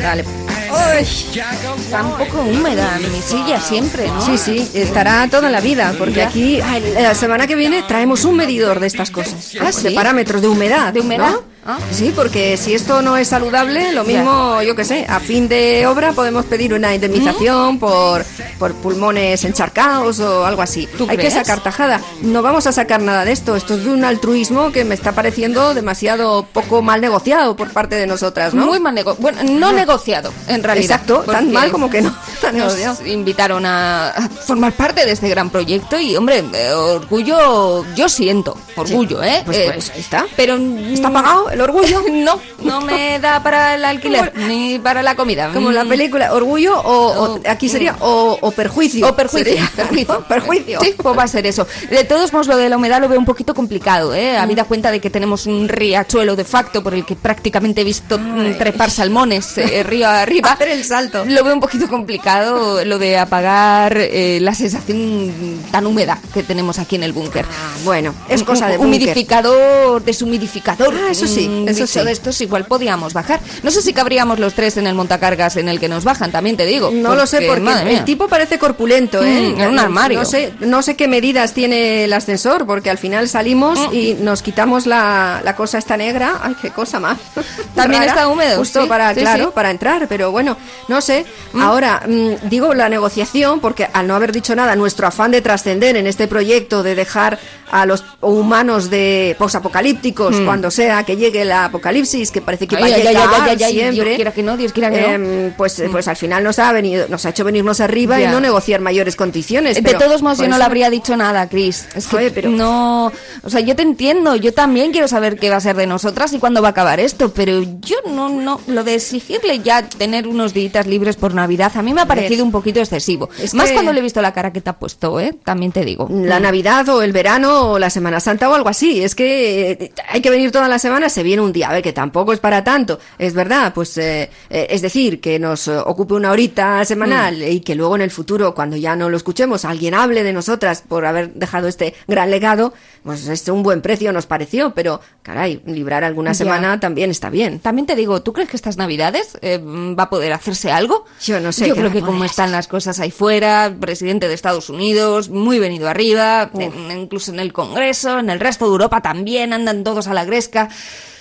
Dale. Uy, está un poco húmeda mi silla siempre, ¿no? Sí, sí, estará toda la vida, porque aquí ay, la semana que viene traemos un medidor de estas cosas. Ah, de parámetros de humedad. ¿De humedad? ¿no? Ah. Sí, porque si esto no es saludable, lo mismo, yo qué sé, a fin de obra podemos pedir una indemnización ¿Mm? por, por pulmones encharcados o algo así. ¿Tú Hay crees? que sacar tajada. No vamos a sacar nada de esto. Esto es de un altruismo que me está pareciendo demasiado poco mal negociado por parte de nosotras, ¿no? Muy mal nego- Bueno, no negociado, en realidad. Exacto, tan mal como que no. Tan Nos negociado. invitaron a a formar parte de este gran proyecto y, hombre, eh, orgullo, yo siento, orgullo, ¿eh? Pues- Eh, pues ahí está. Pero ¿Está pagado el orgullo? No, no me da para el alquiler ni para la comida. Como la Mm. película Orgullo o, o- aquí sería o, o perjuicio. O perjuicio. Sería. perjuicio. perjuicio. Sí, pues va a ser eso. De todos modos, lo de la humedad lo veo un poquito complicado, ¿eh? Mm. Habida cuenta de que tenemos un riachuelo de facto por el que prácticamente he visto mm, trepar salmones eh, río arriba. Hacer el salto. Lo veo un poquito complicado lo de apagar eh, la sensación tan húmeda que tenemos aquí en el búnker. Ah, bueno, es cosa de humidificador, deshumidificador. Ah, eso sí, un eso sí. de estos igual podíamos bajar. No sé si cabríamos los tres en el montacargas en el que nos bajan, también te digo. No lo sé porque el tipo parece corpulento, ¿eh? Mm, en un No- armario. No sé, no sé qué medidas tiene el ascensor porque al final salimos Mm. y nos quitamos la, la cosa esta negra. Ay, qué cosa más. También rara, está húmedo, Justo sí, para, sí, claro, para entrar, pero bueno, no sé. Ahora, mm, digo la negociación porque al no haber dicho nada, nuestro afán de trascender en este proyecto de dejar a los humanos de posapocalípticos cuando sea que llegue el apocalipsis, que parece que va a llegar siempre. Dios quiera que no, Dios quiera que no. Em, pues, eh, pues al final nos ha venido, nos ha hecho venirnos arriba Ya. y no negociar mayores condiciones. De todos modos, yo no le habría dicho nada, Chris. Es que Joder, pero- no. O sea, yo te entiendo. Yo también quiero saber qué va a ser de nosotras y cuándo va a acabar esto. Pero yo no, no. Lo de exigirle ya tener unos días libres por Navidad, a mí me ha parecido un poquito excesivo. Es Más que- cuando le he visto la cara que te ha puesto, ¿eh? También te digo. La Navidad o el verano la Semana Santa o algo así. Es que eh, hay que venir toda la semana, se viene un día. A ver, que tampoco es para tanto. Es verdad, pues eh, eh, es decir, que nos eh, ocupe una horita semanal y que luego en el futuro, cuando ya no lo escuchemos, alguien hable de nosotras por haber dejado este gran legado, pues es un buen precio, nos pareció. Pero, caray, librar alguna Ya. semana también está bien. También te digo, ¿tú crees que estas navidades eh, va a poder hacerse algo? Yo no sé Yo creo que como están las cosas ahí fuera, presidente de Estados Unidos, muy venido arriba, incluso en el Congreso, en el resto de Europa también, andan todos a la gresca.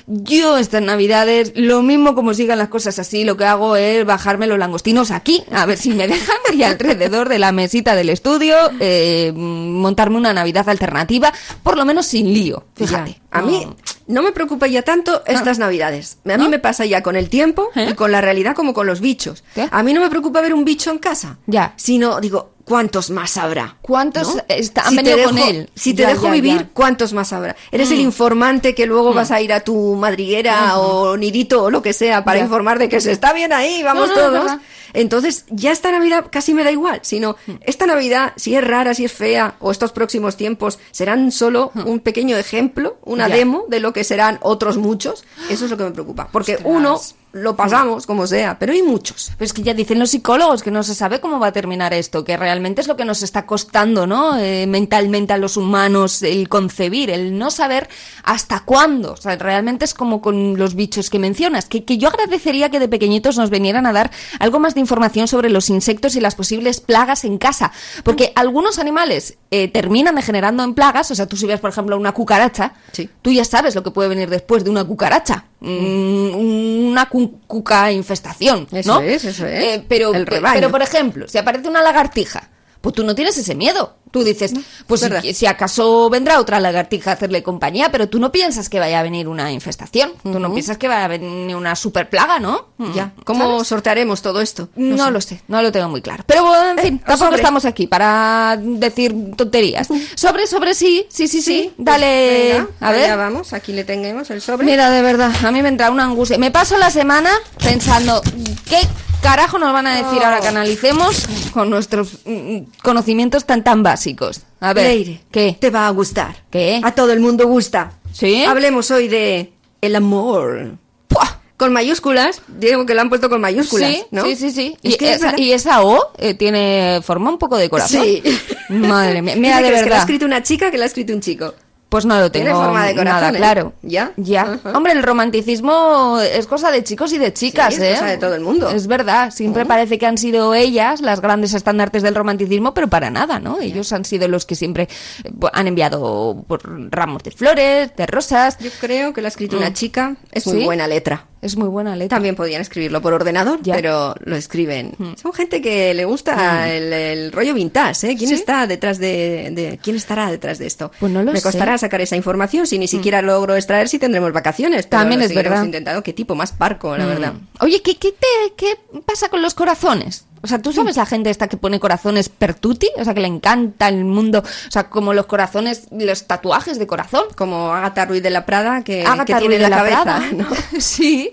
Yo estas navidades, lo mismo como sigan las cosas así, lo que hago es bajarme los langostinos aquí, a ver si me dejan, y alrededor de la mesita del estudio, eh, montarme una navidad alternativa, por lo menos sin lío, fíjate. Ya. A mí no me preocupa ya tanto estas navidades. A mí ¿No? me pasa ya con el tiempo ¿Eh? y con la realidad como con los bichos. ¿Qué? A mí no me preocupa ver un bicho en casa. Ya. Sino, digo, ¿cuántos más habrá? ¿Cuántos ¿No? está- han Si venido con él? Si te Ya, dejo ya, vivir, ya. Mm. ¿cuántos más habrá? Eres el informante que luego vas a ir a tu madriguera o nidito o lo que sea para informar de que se está bien ahí, vamos No, no, es todos. Entonces, ya esta Navidad casi me da igual, sino Mm. esta Navidad, si es rara, si es fea, o estos próximos tiempos serán solo un pequeño ejemplo, una demo de lo que serán otros muchos, eso es lo que me preocupa. Porque Ostras. uno lo pasamos como sea, pero hay muchos. Pero es que ya dicen los psicólogos que no se sabe cómo va a terminar esto, que realmente es lo que nos está costando, ¿no? Eh, mentalmente a los humanos el concebir, el no saber hasta cuándo. O sea, realmente es como con los bichos que mencionas, que, que yo agradecería que de pequeñitos nos vinieran a dar algo más de información sobre los insectos y las posibles plagas en casa. Porque algunos animales eh, terminan degenerando en plagas, o sea, tú si ves, por ejemplo, una cucaracha, Sí. tú ya sabes lo que puede venir después de una cucaracha. Mm, una cu- cuca infestación, Eso ¿no? es, eso es. Eh, pero, El rebaño. pero, por ejemplo, si aparece una lagartija, pues tú no tienes ese miedo. Tú dices, pues si, si acaso vendrá otra lagartija a hacerle compañía, pero tú no piensas que vaya a venir una infestación. Tú no piensas que vaya a venir una super plaga, ¿no? Ya. Mm, ¿Cómo ¿sabes? sortearemos todo esto? No, lo sé, no lo tengo muy claro. Pero bueno, en fin, Eh, tampoco sobre. estamos aquí para decir tonterías. Sobre, sobre sí, sí, sí, sí. pues Dale, venga, a ver. allá vamos, aquí le tenemos el sobre. Mira, de verdad, a mí me entra una angustia. Me paso la semana pensando, ¿qué carajo nos van a decir ahora que analicemos con nuestros mm, conocimientos tan tan básicos? A ver, Leire, ¿qué? Te va a gustar. ¿Qué? A todo el mundo gusta. ¿Sí? Hablemos hoy de el amor. ¡Puah! Con mayúsculas, digo que lo han puesto con mayúsculas, Sí, ¿no? sí, sí, sí. Es Y, que esa, verdad. y esa O eh, tiene forma un poco de corazón. Sí. Madre mía, ¿Qué mira, de crees, que lo ha verdad. escrito una chica que lo ha escrito un chico? Pues no lo Tiene tengo forma de corazón, nada ¿eh? claro. ¿Ya? Ya. Hombre, el romanticismo es cosa de chicos y de chicas, Sí, es ¿eh? cosa de todo el mundo. Es verdad. Siempre parece que han sido ellas las grandes estandartes del romanticismo, pero para nada, ¿no? Ellos han sido los que siempre eh, han enviado por ramos de flores, de rosas. Yo creo que lo ha escrito una Mm. chica. Es muy buena letra. Es muy buena letra. También podían escribirlo por ordenador, Ya. pero lo escriben. Son gente que le gusta el, el rollo vintage, ¿eh? ¿Quién ¿Sí? está detrás de, de- quién estará detrás de esto? Pues no lo Me sé. Costará sacar esa información si ni siquiera logro extraer si tendremos vacaciones. pero También lo es verdad. intentando. Qué tipo más parco, la verdad. Oye, ¿qué, qué, te- qué pasa con los corazones? O sea, ¿tú sabes la gente esta que pone corazones per tutti? O sea, que le encanta el mundo. O sea, como los corazones, los tatuajes de corazón. Como Agatha Ruiz de la Prada, que, Agatha que tiene Ruiz en de la, la cabeza. Prada. ¿no? Sí.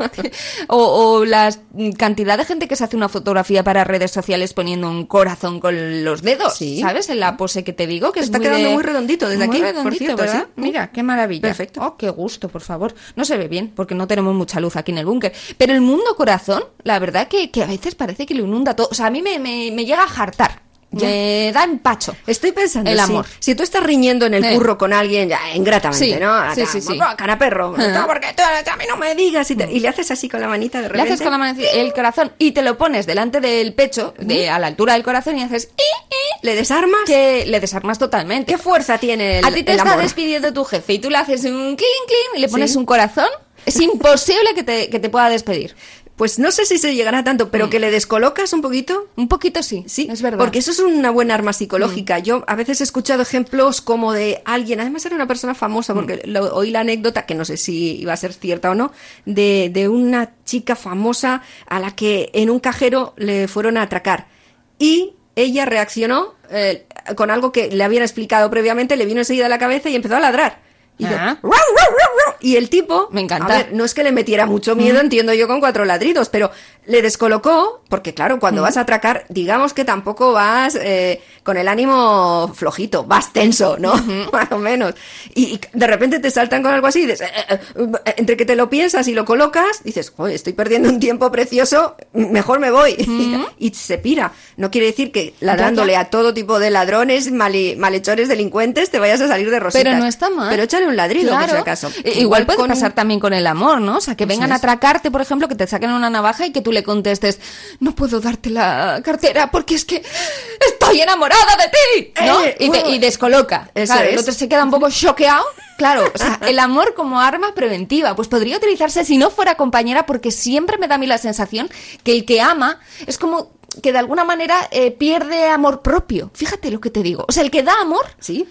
O, o la cantidad de gente que se hace una fotografía para redes sociales poniendo un corazón con los dedos. Sí. ¿Sabes? En la pose que te digo, que Está muy quedando de- muy redondito desde muy aquí, por redondito, cierto, ¿verdad? sí. Mira, qué maravilla. Perfecto. Oh, qué gusto, por favor. No se ve bien, porque no tenemos mucha luz aquí en el búnker. Pero el mundo corazón, la verdad que, que a veces parece que lo inunda todo. O sea, a mí me, me, me llega a hartar. Me da empacho. Estoy pensando, El sí. amor. Si tú estás riñendo en el Eh. curro con alguien, ya ingratamente, Sí, ¿no? sí, Acá, sí, sí. "Papá, Cara perro, no, porque tú a mí no me digas. Y, te- y le haces así con la manita de Le repente. haces con la mano el corazón y te lo pones delante del pecho, de, a la altura del corazón, y haces... ¿Le desarmas? que le desarmas totalmente. ¿Qué fuerza tiene el, a ti te está amor? despidiendo tu jefe y tú le haces un clink clink y le pones Sí. un corazón. Es imposible que te, que te pueda despedir. Pues no sé si se llegará tanto, pero que le descolocas un poquito. Un poquito sí, Sí, es verdad. Porque eso es una buena arma psicológica. Yo a veces he escuchado ejemplos como de alguien, además era una persona famosa, porque lo- oí la anécdota, que no sé si iba a ser cierta o no, de, de una chica famosa a la que en un cajero le fueron a atracar. Y ella reaccionó eh, con algo que le habían explicado previamente, le vino enseguida a la cabeza y empezó a ladrar. Y, Ah. "Ruau, ruau, ruau, ruau". Y el tipo, Me encanta. a ver, no es que le metiera mucho miedo, entiendo yo, con cuatro ladridos, pero le descolocó, porque claro, cuando vas a atracar, digamos que tampoco vas eh, con el ánimo flojito, vas tenso, ¿no? Más o menos. Y, y de repente te saltan con algo así, y dices, eh, eh, entre que te lo piensas y lo colocas, dices, oye, estoy perdiendo un tiempo precioso, mejor me voy. y, se pira. No quiere decir que ladrándole a todo tipo de ladrones, mali- malhechores, delincuentes, te vayas a salir de rositas. Pero no está mal. Pero échale un ladrido, por Claro. si acaso. I- Igual, puede con- pasar también con el amor, ¿no? O sea, que vengan a atracarte, por ejemplo, que te saquen una navaja y que tú le contestes, no puedo darte la cartera porque es que estoy enamorada de ti, ¿no? Eh, y, te- bueno. y descoloca. Eso claro, es. el otro se queda un poco choqueado. Claro, o sea, el amor como arma preventiva, pues podría utilizarse si no fuera compañera, porque siempre me da a mí la sensación que el que ama es como que de alguna manera eh, pierde amor propio. Fíjate lo que te digo. O sea, el que da amor Sí.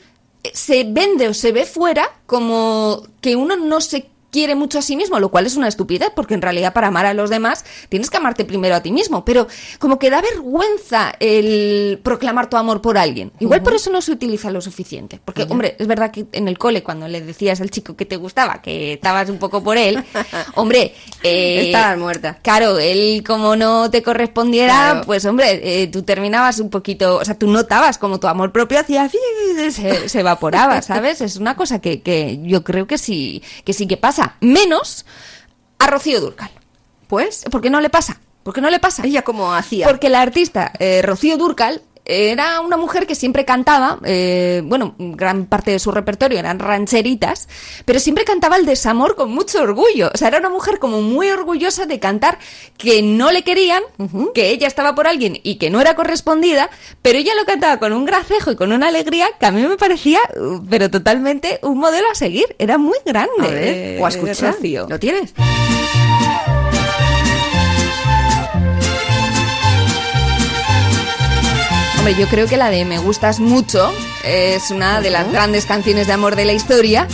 Se vende o se ve fuera como que uno no se quiere mucho a sí mismo, lo cual es una estupidez, porque en realidad para amar a los demás tienes que amarte primero a ti mismo, pero como que da vergüenza el proclamar tu amor por alguien. Igual por eso no se utiliza lo suficiente, porque hombre, es verdad que en el cole cuando le decías al chico que te gustaba, que estabas un poco por él, hombre, eh, Estabas muerta. Claro, él como no te correspondiera, Claro. pues hombre, eh, tú terminabas un poquito, o sea, tú notabas como tu amor propio hacía se evaporaba, ¿sabes? Es una cosa que, que yo creo que sí, que sí que pasa. Menos a Rocío Durcal. Pues, ¿Por qué no le pasa? ¿Por qué no le pasa? ella como hacía. Porque la artista eh, Rocío Durcal era una mujer que siempre cantaba, eh, bueno, gran parte de su repertorio eran rancheritas, pero siempre cantaba el desamor con mucho orgullo. O sea, era una mujer como muy orgullosa de cantar que no le querían, que ella estaba por alguien y que no era correspondida, pero ella lo cantaba con un gracejo y con una alegría que a mí me parecía, uh, pero totalmente un modelo a seguir. Era muy grande. A ver, o a eh, escuchar. ¿Lo tienes? Hombre, yo creo que la de Me gustas mucho es una de las grandes canciones de amor de la historia.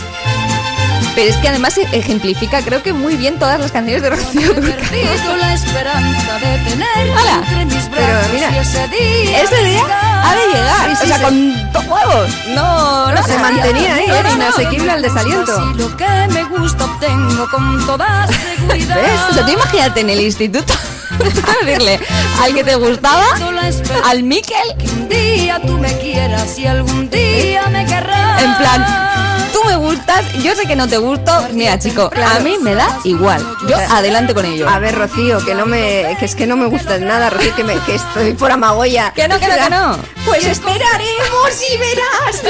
Pero es que además e- ejemplifica, creo que muy bien todas las canciones de Rocío Dúrcal. perdido la esperanza de tener Hola. entre mis Pero brazos mira, y ese día Ese día ha de llegar, Sí, sí, o sea, sí. con dos huevos. No, no Se mantenía ahí, era no. inasequible al desaliento. Lo que me gusta obtengo con toda seguridad. ¿Ves? O sea, tú imagínate en el instituto decirle al que te gustaba, al Miquel, que un día tú me quieras y algún día me querrás. en plan, tú me gustas, yo sé que no te gusto, mira chico, a mí me da igual, yo adelante con ello. A ver, Rocío, que no me, que es que no me gustas nada, Rocío, que, me, que estoy por Amagoya. Que no, que no, que no. Pues esperaremos y verás.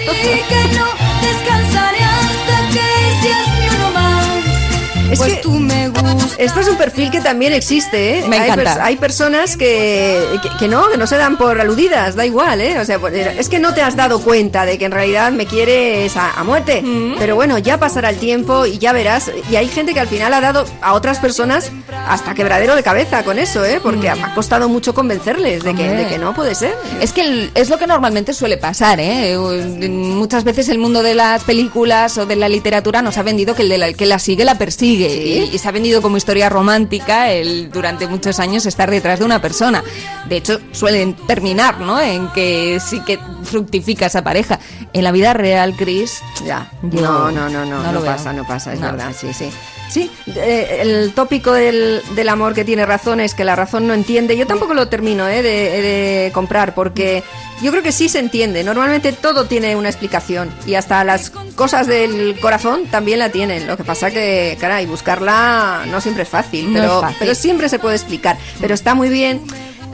Y que no descansaré Es pues que- tú me gustas. Esto es un perfil que también existe, ¿eh? Me hay, encanta. hay personas que, que, que no, que no se dan por aludidas, da igual, ¿eh? O sea, pues, es que no te has dado cuenta de que en realidad me quieres a, a muerte. Pero bueno, ya pasará el tiempo y ya verás. Y hay gente que al final ha dado a otras personas hasta quebradero de cabeza con eso, ¿eh? Porque ha costado mucho convencerles de que, de que no puede ser. Es que el- es lo que normalmente suele pasar, ¿eh? Eh, Muchas veces el mundo de las películas o de la literatura nos ha vendido que el, de la, el que la sigue la persigue y, y se ha vendido como historia romántica el durante muchos años estar detrás de una persona. De hecho, suelen terminar, ¿no? En que sí que fructifica esa pareja. En la vida real, Chris, Ya, no, no, no, no, no pasa, no pasa, es No. verdad, sí, sí. Sí, eh, el tópico del, del amor que tiene razón es que la razón no entiende. Yo tampoco lo termino eh, de, de comprar porque yo creo que sí se entiende. Normalmente todo tiene una explicación y hasta las cosas del corazón también la tienen. Lo que pasa que, caray, buscarla no siempre es fácil, No pero, es fácil. pero siempre se puede explicar. Pero está muy bien.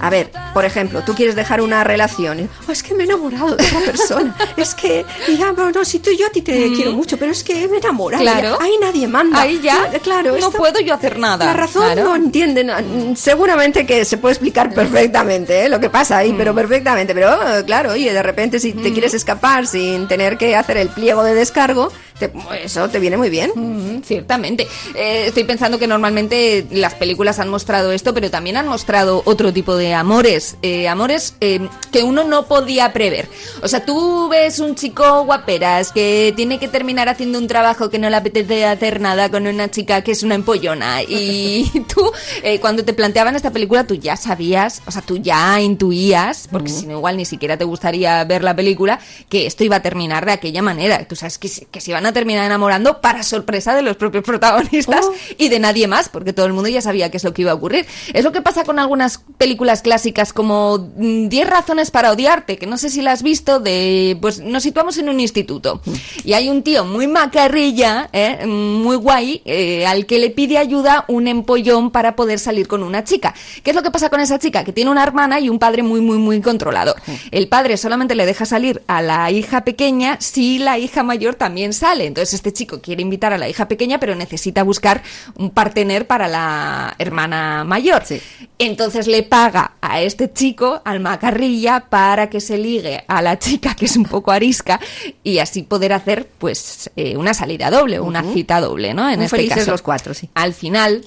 A ver, por ejemplo, tú quieres dejar una relación. y, "Oh, es que me he enamorado de otra persona. es que, digamos, no, si tú y yo a ti te quiero mucho, pero es que me he enamorado. Mm. Claro. Ahí nadie manda. Ahí ya claro, no esto- puedo yo hacer nada. La razón Claro. no entiende. no, mm, seguramente que se puede explicar perfectamente ¿eh? lo que pasa ahí, Mm. pero perfectamente. Pero eh, claro, oye, de repente si te quieres escapar sin tener que hacer el pliego de descargo, te- eso te viene muy bien. Mm, Ciertamente. Eh, estoy pensando que normalmente las películas han mostrado esto, pero también han mostrado otro tipo de amores. eh, amores eh, que uno no podía prever. O sea, tú ves un chico guaperas que tiene que terminar haciendo un trabajo que no le apetece hacer nada con una chica que es una empollona. Y tú, eh, cuando te planteaban esta película, tú ya sabías, o sea, tú ya intuías, porque si no, igual ni siquiera te gustaría ver la película, que esto iba a terminar de aquella manera. Tú sabes que, se- que se iban a terminar enamorando para sorpresa de los propios protagonistas y de nadie más, porque todo el mundo ya sabía qué es lo que iba a ocurrir. Es lo que pasa con algunas películas clásicas como mm, 10 razones para odiarte, que no sé si la has visto, de pues nos situamos en un instituto y hay un tío muy macarrilla, ¿eh? muy guay, eh, al que le pide ayuda un empollón para poder salir con una chica. ¿Qué es lo que pasa con esa chica? Que tiene una hermana y un padre muy, muy, muy controlador. El padre solamente le deja salir a la hija pequeña si la hija mayor también sale. Entonces este chico quiere invitar a la hija pequeña, pero necesita buscar un partener para la hermana mayor. Sí. Entonces le paga a este chico, al macarrilla, para que se ligue a la chica, que es un poco arisca, y así poder hacer pues eh, una salida doble, una cita doble, ¿no? En Muy este felices caso. los cuatro, sí. Al final,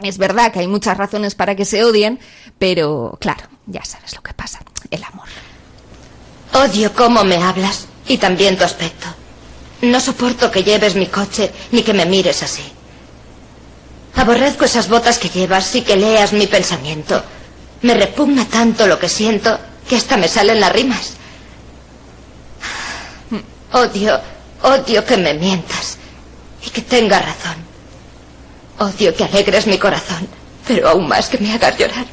es verdad que hay muchas razones para que se odien, pero claro, ya sabes lo que pasa. El amor. Odio cómo me hablas y también tu aspecto. No soporto que lleves mi coche ni que me mires así. Aborrezco esas botas que llevas y que leas mi pensamiento. Me repugna tanto lo que siento que hasta me salen las rimas. Odio, odio que me mientas y que tengas razón. Odio que alegres mi corazón, pero aún más que me hagas llorar.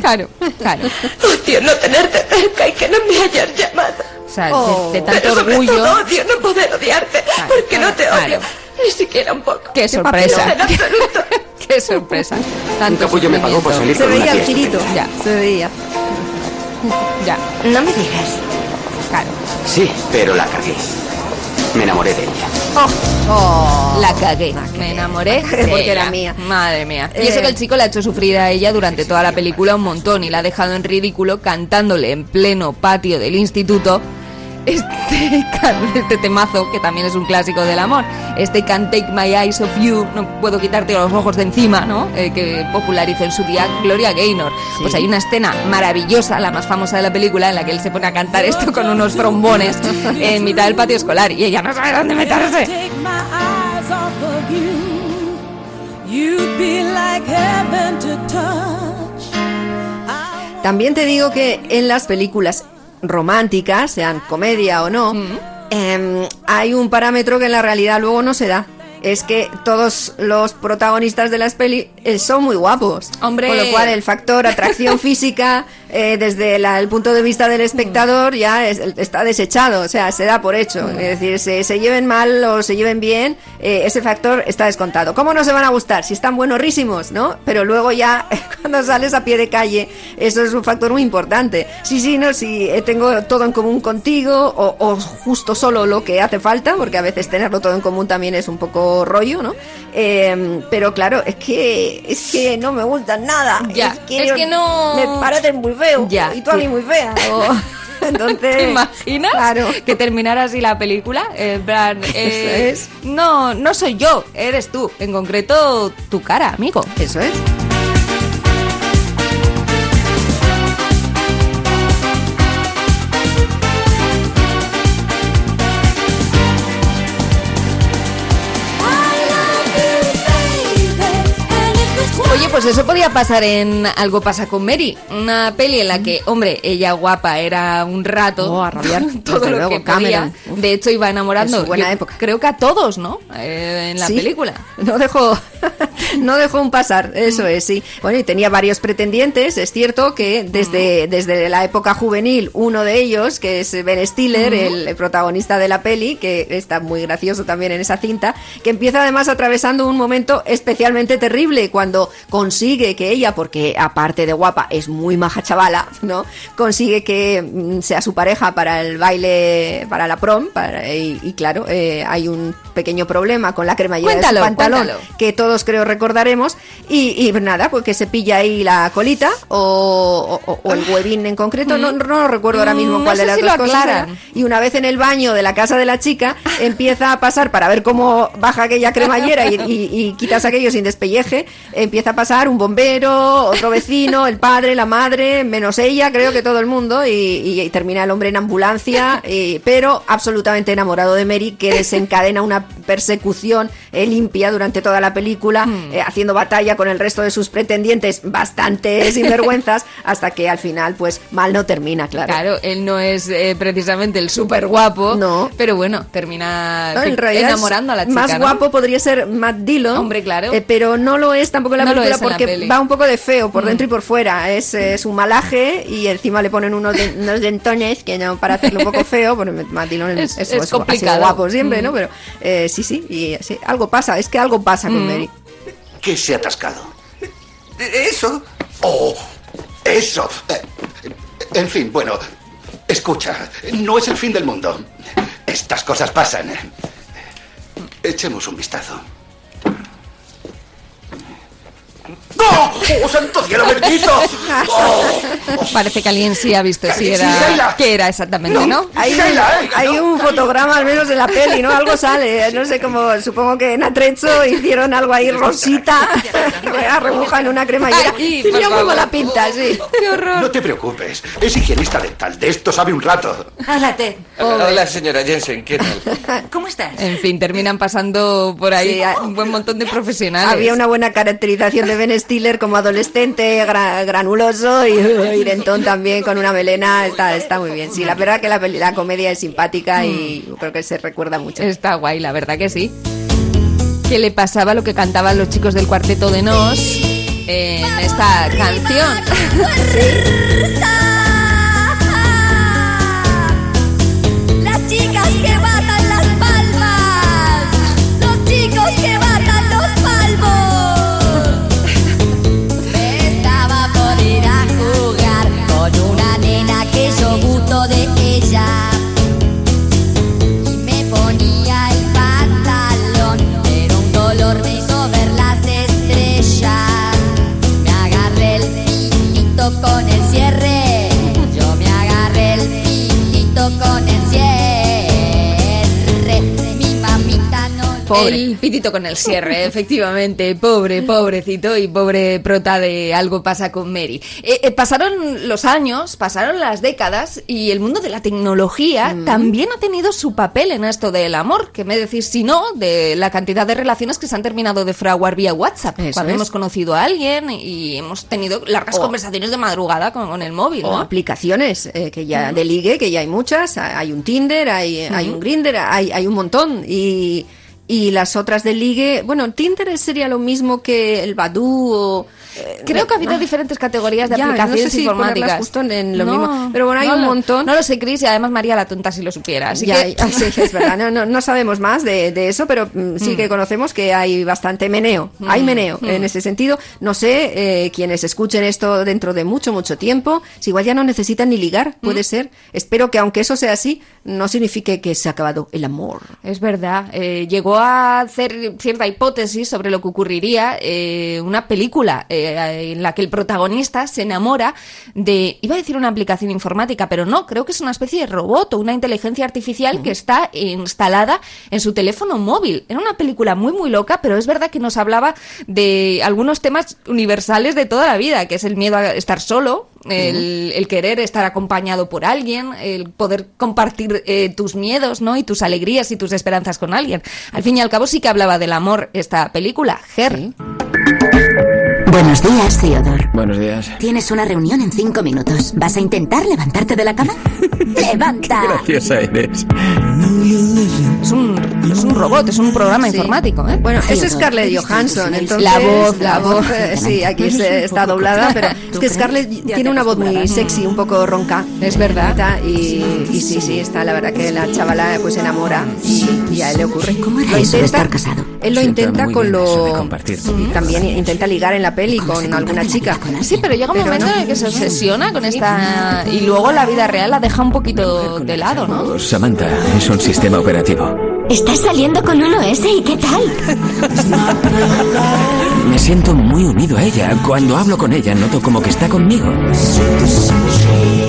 Claro, claro. Odio no tenerte cerca y que no me hayas llamado. O sea, de- Oh. de, tanto Pero sobre orgullo. todo odio no poder odiarte, Claro, porque no te odio, claro. ni siquiera un poco. ¡Qué sorpresa! En absoluto. ¡Qué sorpresa! Tanto capullo me pagó por salir Se con una veía el girito, Ya. se veía. Ya, No me digas. claro. Sí, pero la cagué. Me enamoré de ella. Oh. La cagué. Me enamoré de Porque era mía. Madre mía. Y eso que el chico la ha hecho sufrir a ella durante toda la película un montón y la ha dejado en ridículo cantándole en pleno patio del instituto este, este temazo que también es un clásico del amor. Este Can't Take My Eyes Off You, no puedo quitarte los ojos de encima, ¿no? Eh, que popularizó en su día Gloria Gaynor. Pues hay una escena maravillosa, la más famosa de la película, en la que él se pone a cantar esto con unos trombones en mitad del patio escolar y ella no sabe dónde meterse. También te digo que en las películas románticas, sean comedia o no, em, hay un parámetro que en la realidad luego no se da. Es que todos los protagonistas de las pelis eh, son muy guapos. Hombre. Con lo cual el factor atracción física eh, desde la- el punto de vista del espectador ya es- está desechado. O sea, se da por hecho. Es decir, se, se lleven mal o se lleven bien, eh, ese factor está descontado. ¿Cómo no se van a gustar? Si están buenorrísimos, ¿no? Pero luego ya cuando sales a pie de calle, eso es un factor muy importante. Sí, sí, no, si eh, tengo todo en común contigo o, o justo solo lo que hace falta, porque a veces tenerlo todo en común también es un poco rollo, ¿no? Eh, pero claro, es que es que no me gustan nada. Ya, es que, es que no- me parecen muy Ya, y tú a mí muy fea. o- Entonces, ¿Te imaginas Claro. que terminara así la película? Eh, En plan, eh, Eso es. No, no soy yo, eres tú. En concreto, tu cara, amigo. Eso es. Pues eso podía pasar en Algo pasa con Mary, una peli en la que, hombre, ella guapa era un rato, Oh, a rabiar. todo lo luego, que podía. De hecho, iba enamorando. En su buena yo época. Creo que a todos, ¿no? Eh, en la Sí. película. No dejó, no dejó un pasar, eso es, sí. Bueno, y tenía varios pretendientes, es cierto que desde, desde la época juvenil, uno de ellos, que es Ben Stiller, el, el protagonista de la peli, que está muy gracioso también en esa cinta, que empieza además atravesando un momento especialmente terrible cuando consigue que ella, porque aparte de guapa, es muy maja chavala, ¿no? Consigue que mm, sea su pareja para el baile, para la prom, para- y, y claro, eh, hay un pequeño problema con la cremallera de su Cuéntalo, pantalón cuéntalo. que todos creo recordaremos y, y nada, pues que se pilla ahí la colita o, o- o el huevín en concreto, no, no lo recuerdo ahora mismo Mm, no cuál sé de las si dos cosas era. y una vez en el baño de la casa de la chica empieza a pasar para ver cómo baja aquella cremallera y, y- y quitas aquello sin despelleje, empieza a pasar un bombero, otro vecino, el padre, la madre, menos ella, creo que todo el mundo y, y- y termina el hombre en ambulancia, y- pero absolutamente enamorado de Mary que desencadena una persecución eh, limpia durante toda la película, Hmm. eh, haciendo batalla con el resto de sus pretendientes bastante sinvergüenzas, hasta que al final, pues mal no termina, claro. Claro, él no es eh, precisamente el súper guapo, No. pero bueno, termina No, enamorando a la chica. Más ¿no? guapo podría ser Matt Dillon. Hombre, claro. pero no lo es tampoco en la No película es en la porque peli. Mm. va un poco de feo por dentro y por fuera. Es, es un malaje y encima le ponen unos, de- unos dentones que no para hacerlo un poco feo. Porque Matt Dillon Es- es, es complicado. guapo siempre, Mm. ¿no? Pero eh, sí, sí, y sí, algo pasa. Es que algo pasa con Mm. Mary. ¿Qué se ha atascado? ¿Eso? Oh, eso. Eh, En fin, bueno, escucha, no es el fin del mundo. Estas cosas pasan. Echemos un vistazo. ¡No! ¡Oh, santo cielo bendito! ¡Oh! Parece que alguien sí ha visto si era qué era exactamente, ¿no? Hay, Sheila, eh, hay no, un fotograma al menos de la peli, ¿no? Algo sale, no sé cómo, supongo que en Atrecho hicieron algo ahí rosita, rebuja en una cremallera. Ay, y por yo como favor. la pinta, sí. ¡Qué horror! No te preocupes, es higienista dental, de esto sabe un rato. Hola, Ted. Hola, señora Jensen, ¿qué tal? ¿Cómo estás? En fin, terminan pasando por ahí Sí, a- un buen montón de profesionales. Había una buena caracterización de Ben Stiller como adolescente, gra- granuloso y, dentón también con una melena. Está, está muy bien. Sí, la verdad que la, la comedia es simpática y creo que se recuerda mucho. Está guay, la verdad que sí. ¿Qué le pasaba a lo que cantaban los chicos del cuarteto de Nos en esta canción? Pobre. El pitito con el cierre, efectivamente. Pobre, pobrecito y pobre prota de Algo pasa con Mary. Eh, eh, pasaron los años, pasaron las décadas y el mundo de la tecnología Mm. también ha tenido su papel en esto del amor. Que me decís, si no, de la cantidad de relaciones que se han terminado de fraguar vía WhatsApp. Eso cuando es. hemos conocido a alguien y hemos tenido largas O- conversaciones de madrugada con, con el móvil. O ¿no? aplicaciones eh, que ya de ligue, que ya hay muchas. Hay un Tinder, hay, hay un Grinder, hay, hay un montón. Y, y las otras de ligue, bueno, Tinder sería lo mismo que el Badoo o... eh, Creo que ha habido diferentes categorías de ya, aplicaciones no sé si informáticas. justo en, lo No, mismo. Pero bueno, hay no un montón. No lo sé, Cris, y además María la tonta si lo supiera. Así Ya, que... ya, sí, es verdad. No, sabemos más de, de eso, pero mm, sí que conocemos que hay bastante meneo. Hay meneo en ese sentido. No sé, eh, quienes escuchen esto dentro de mucho, mucho tiempo, si igual ya no necesitan ni ligar, puede ser. Espero que aunque eso sea así, no signifique que se ha acabado el amor. Es verdad. eh, llegó a hacer cierta hipótesis sobre lo que ocurriría eh, una película eh, en la que el protagonista se enamora de, iba a decir una aplicación informática, pero no, creo que es una especie de robot o una inteligencia artificial que está instalada en su teléfono móvil. Era una película muy, muy loca, pero es verdad que nos hablaba de algunos temas universales de toda la vida, que es el miedo a estar solo, el, el querer estar acompañado por alguien, el poder compartir eh, tus miedos, ¿no? Y tus alegrías y tus esperanzas con alguien. Al fin y al cabo sí que hablaba del amor esta película, Her. Buenos días, Theodore. Buenos días. Tienes una reunión en cinco minutos. ¿Vas a intentar levantarte de la cama? ¡Levanta! Graciosa eres. Es un, es un robot, es un programa informático, ¿eh? Bueno, Sí, ese es Scarlett Johansson, entonces... La voz, la voz. eh, Sí, aquí se- está doblada, pero es ¿Tú que? Scarlett tiene una voz muy sexy, un poco ronca. Es verdad. Y, y sí, sí, está, la verdad que la chavala pues se enamora y, y a él le ocurre. ¿Cómo era Lo eso de intenta- estar casado? Él lo intenta con de lo... compartir también intenta ligar en la peli ¿Cómo con alguna chica. Sí, pero llega un Pero momento no. en el que se obsesiona con esta... Y luego la vida real la deja un poquito de lado, ¿no? Samantha es un sistema operativo. ¿Estás saliendo con uno ese y qué tal? Me siento muy unido a ella. Cuando hablo con ella noto como que está conmigo.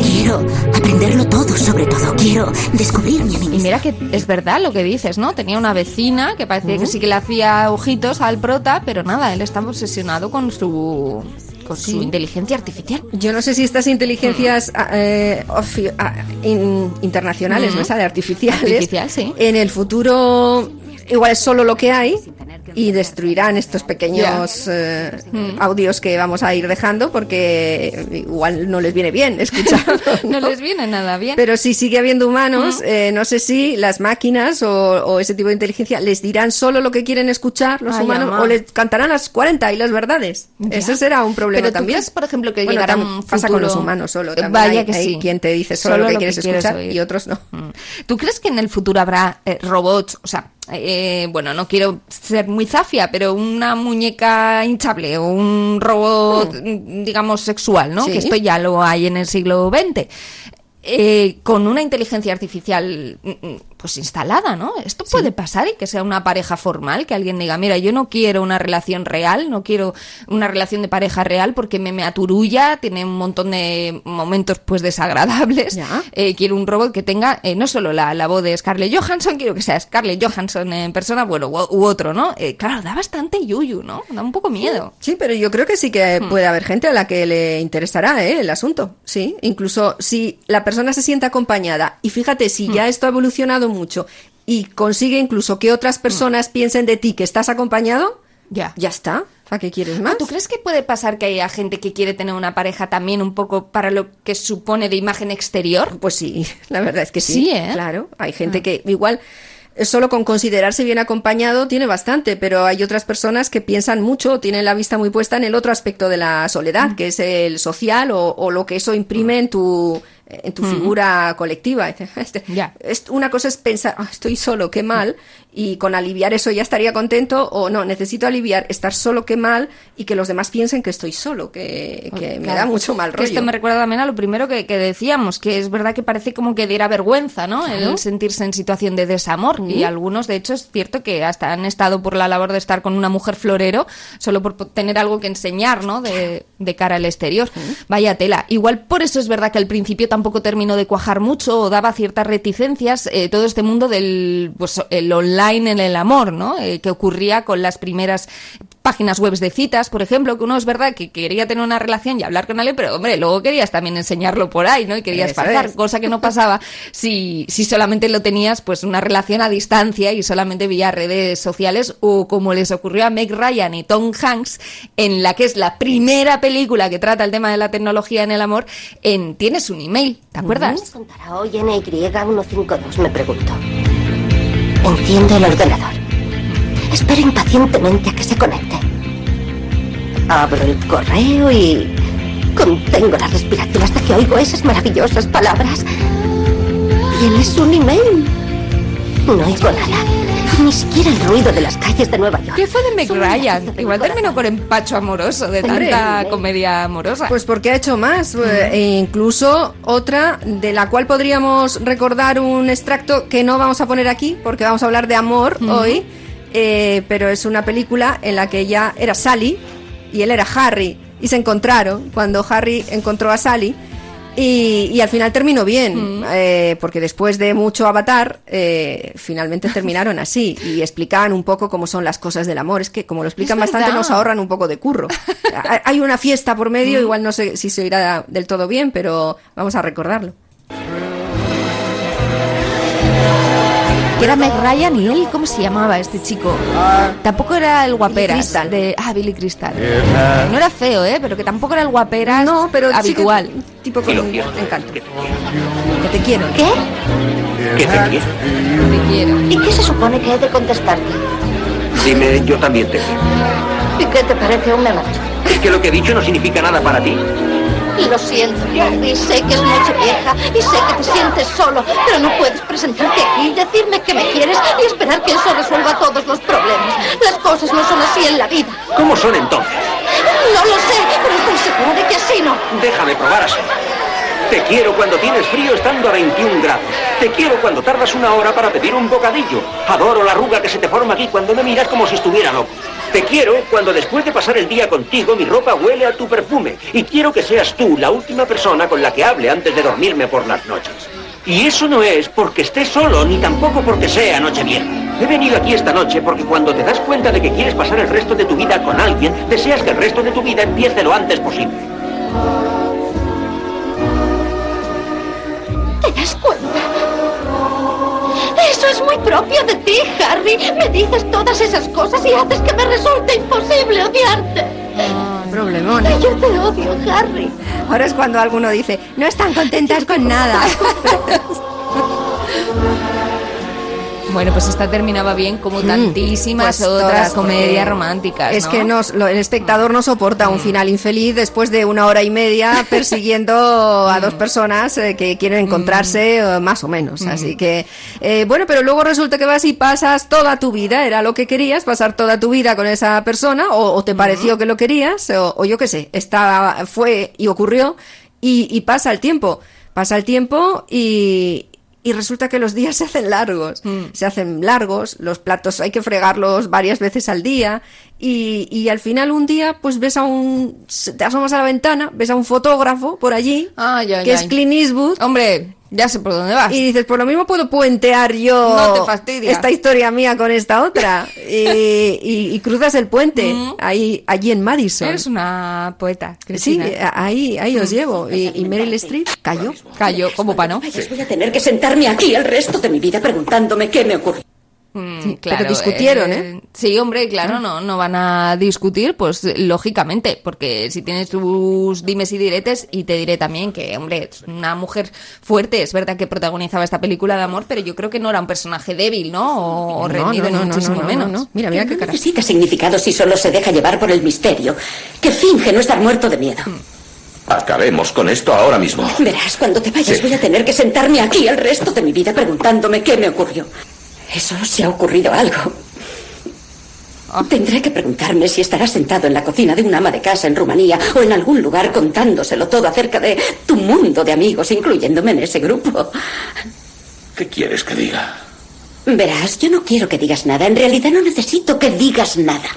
Quiero aprenderlo todo, sobre todo. Quiero descubrirme a mí Y mira que es verdad lo que dices, ¿no? Tenía una vecina que parecía que sí que le hacía ojitos al prota, pero nada, él estaba obsesionado con su con su inteligencia artificial. Yo no sé si estas inteligencias ah, eh, ah, in- internacionales, me sale artificiales, Artificial, sí. en el futuro igual es solo lo que hay y destruirán estos pequeños eh, audios que vamos a ir dejando porque igual no les viene bien escuchar. No les viene nada bien. Pero si sigue habiendo humanos, eh, no sé si las máquinas o, o ese tipo de inteligencia les dirán solo lo que quieren escuchar los Ay, humanos mamá. o les cantarán las 40 y las verdades. Ya. Ese será un problema Pero tú también. crees, por ejemplo, que Bueno, un pasa con futuro- los humanos solo. También vaya hay, que hay sí. quien te dice solo, lo que quieres escuchar oír. y otros no. Mm. ¿Tú crees que en el futuro habrá eh, robots? O sea, eh, bueno, no quiero ser muy zafia, pero una muñeca hinchable o un robot, mm, digamos, sexual, ¿no? Sí. Que esto ya lo hay en el siglo XX. Eh, con una inteligencia artificial mm, mm, pues instalada, ¿no? Esto puede pasar y que sea una pareja formal, que alguien diga, mira, yo no quiero una relación real, no quiero una relación de pareja real porque me, me aturulla, tiene un montón de momentos pues desagradables. Eh, quiero un robot que tenga eh, no solo la, la voz de Scarlett Johansson, quiero que sea Scarlett Johansson en persona, bueno, u, u otro, ¿no? Eh, claro, da bastante yuyu, ¿no? Da un poco miedo. Sí, pero yo creo que sí que puede haber gente a la que le interesará el asunto. Sí, incluso si la persona se siente acompañada y fíjate si ya esto ha evolucionado mucho y consigue incluso que otras personas piensen de ti que estás acompañado, Ya. ya está. ¿Para qué quieres más? ¿Tú crees que puede pasar que haya gente que quiere tener una pareja también un poco para lo que supone de imagen exterior? Pues sí, la verdad es que sí. Sí, ¿eh? Claro, hay gente que igual eh, solo con considerarse bien acompañado tiene bastante, pero hay otras personas que piensan mucho, tienen la vista muy puesta en el otro aspecto de la soledad, que es el social o, o lo que eso imprime en tu en tu figura colectiva. Este- Ya. es- una cosa es pensar, "Ah, estoy solo, qué mal, y con aliviar eso ya estaría contento, o no, necesito aliviar, estar solo, qué mal, y que los demás piensen que estoy solo, que, que me da mucho mal Que rollo. esto me recuerda también a lo primero que, que decíamos, que es verdad que parece como que diera vergüenza, ¿no? Claro. El sentirse en situación de desamor. Y algunos, de hecho, es cierto que hasta han estado por la labor de estar con una mujer florero, solo por po- tener algo que enseñar, ¿no? De, de cara al exterior. Vaya tela. Igual por eso es verdad que al principio tampoco tampoco terminó de cuajar mucho o daba ciertas reticencias eh, todo este mundo del pues, el online en el amor, ¿no? Eh, que ocurría con las primeras páginas web de citas, por ejemplo, que uno es verdad que quería tener una relación y hablar con alguien, pero hombre, luego querías también enseñarlo por ahí, ¿no? Y querías Eso pasar, es. cosa que no pasaba si, si solamente lo tenías, pues una relación a distancia y solamente vía redes sociales o como les ocurrió a Meg Ryan y Tom Hanks, en la que es la primera película que trata el tema de la tecnología en el amor, en Tienes un email, ¿te acuerdas? Contará hoy NY152, me pregunto. Enciendo el ordenador. Espero impacientemente a que se conecte. Abro el correo y contengo la respiración hasta que oigo esas maravillosas palabras. Tienes un email. No oigo nada. Ni siquiera el ruido de las calles de Nueva York. ¿Qué fue de Meg Ryan? Igual terminó con empacho amoroso de Hombre. tanta comedia amorosa. Pues porque ha hecho más, eh, e incluso otra de la cual podríamos recordar un extracto que no vamos a poner aquí porque vamos a hablar de amor Ujú. hoy, eh, pero es una película en la que ella era Sally y él era Harry y se encontraron cuando Harry encontró a Sally. Y, y al final terminó bien, eh, porque después de mucho avatar, eh, finalmente terminaron así y explicaban un poco cómo son las cosas del amor. Es que como lo explican Es bastante, verdad. nos ahorran un poco de curro. Ha- Hay una fiesta por medio, igual no sé si se oirá del todo bien, pero vamos a recordarlo. Que era Meg Ryan y él, ¿cómo se llamaba este chico? Tampoco era el guaperas. Crystal. De, ah, Billy Crystal. No era feo, ¿eh? Pero que tampoco era el guaperas No, pero sí que- habitual. tipo con encanto. Que te quiero. ¿Qué? ¿Qué te quiero? Te quiero. ¿Y qué se supone que he de contestarte? Dime, yo también te quiero. ¿Y qué te parece un me? Es que lo que he dicho no significa nada para ti. Lo siento, Harry, sé que es noche vieja y sé que te sientes solo, pero no puedes presentarte aquí y decirme que me quieres y esperar que eso resuelva todos los problemas. Las cosas no son así en la vida. ¿Cómo son entonces? No lo sé, pero estoy segura de que así no. Déjame probar así. Te quiero cuando tienes frío estando a 21 grados. Te quiero cuando tardas una hora para pedir un bocadillo. Adoro la arruga que se te forma aquí cuando me miras como si estuviera loco. Te quiero cuando después de pasar el día contigo mi ropa huele a tu perfume. Y quiero que seas tú la última persona con la que hable antes de dormirme por las noches. Y eso no es porque estés solo, ni tampoco porque sea noche vieja. He venido aquí esta noche porque cuando te das cuenta de que quieres pasar el resto de tu vida con alguien, deseas que el resto de tu vida empiece lo antes posible. Eso es muy propio de ti, Harry. Me dices todas esas cosas y haces que me resulte imposible odiarte. Problemón. Y yo te odio, Harry. Ahora es cuando alguno dice, no están contentas con nada. Bueno, pues esta terminaba bien como tantísimas Pues otras comedias románticas. Es que nos, lo- el espectador no soporta Mm. un final infeliz después de una hora y media persiguiendo a Mm. dos personas eh, que quieren encontrarse eh, más o menos. Así que, eh, bueno, pero luego resulta que vas y pasas toda tu vida, era lo que querías, pasar toda tu vida con esa persona, o, o te pareció que lo querías, o, o yo qué sé, está, fue y ocurrió, y, y pasa el tiempo. Pasa el tiempo y, y resulta que los días se hacen largos. Se hacen largos, los platos hay que fregarlos varias veces al día y, y al final un día pues ves a un... te asomas a la ventana, ves a un fotógrafo por allí Ay, ay, que ay. es Clint Eastwood. Hombre, ya sé por dónde vas. Y dices, por lo mismo puedo puentear yo No te esta historia mía con esta otra. y, y- y cruzas el puente ahí, allí en Madison. Eres una poeta, Sí, Cristina. ahí, ahí os llevo. Y, y Meryl Streep cayó. Cayó, como pa' no. Vayas, voy a tener que sentarme aquí el resto de mi vida preguntándome qué me ocurrió. Mm, pero discutieron, ¿eh? Sí, hombre, claro, no, no van a discutir, pues lógicamente, porque si tienes tus dimes y diretes, y te diré también que, hombre, es una mujer fuerte, es verdad que protagonizaba esta película de amor, pero yo creo que no era un personaje débil, ¿no? O, o No, rendido, no, no, ni no, muchísimo no, no, menos. no. Mira, mira qué cara. necesita significado si solo se deja llevar por el misterio, que finge no estar muerto de miedo. Acabemos con esto ahora mismo. Verás, cuando te vayas Sí. voy a tener que sentarme aquí el resto de mi vida preguntándome qué me ocurrió. Eso se ha ocurrido algo. Tendré que preguntarme si estarás sentado en la cocina de un ama de casa en Rumanía o en algún lugar contándoselo todo acerca de tu mundo de amigos, incluyéndome en ese grupo. ¿Qué quieres que diga? Verás, yo no quiero que digas nada. En realidad no necesito que digas nada.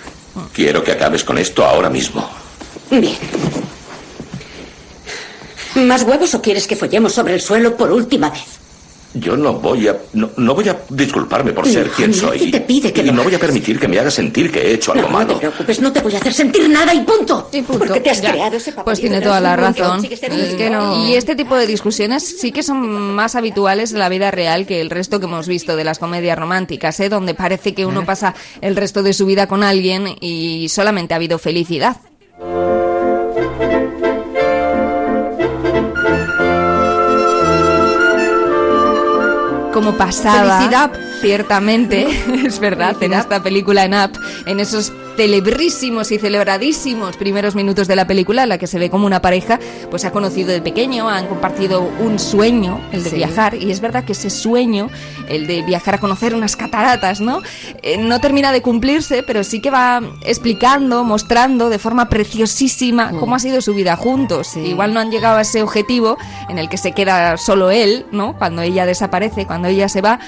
Quiero que acabes con esto ahora mismo. Bien. ¿Más huevos o quieres que follemos sobre el suelo por última vez? Yo no voy a. No, no voy a disculparme por ser quien soy. te pide que y no voy a permitir que me hagas sentir que he hecho algo No, no te malo. preocupes, no te voy a hacer sentir nada y punto. Porque te has Ya. creado ese papel Pues tiene toda la razón. sigues teniendo- Es que no- Y este tipo de discusiones sí que son más habituales en la vida real que el resto que hemos visto de las comedias románticas, ¿eh? donde parece que uno pasa el resto de su vida con alguien y solamente ha habido felicidad. Como pasaba Felicidad. ciertamente, es verdad, en esta película en Up, en esos celebrísimos y celebradísimos primeros minutos de la película, en la que se ve como una pareja, pues ha conocido de pequeño, han compartido un sueño, el de Sí. viajar, y es verdad que ese sueño, el de viajar a conocer unas cataratas, ¿no? Eh, no termina de cumplirse, pero sí que va explicando, mostrando de forma preciosísima Mm. cómo ha sido su vida juntos. Igual no han llegado a ese objetivo en el que se queda solo él, ¿no? Cuando ella desaparece, cuando ella se va,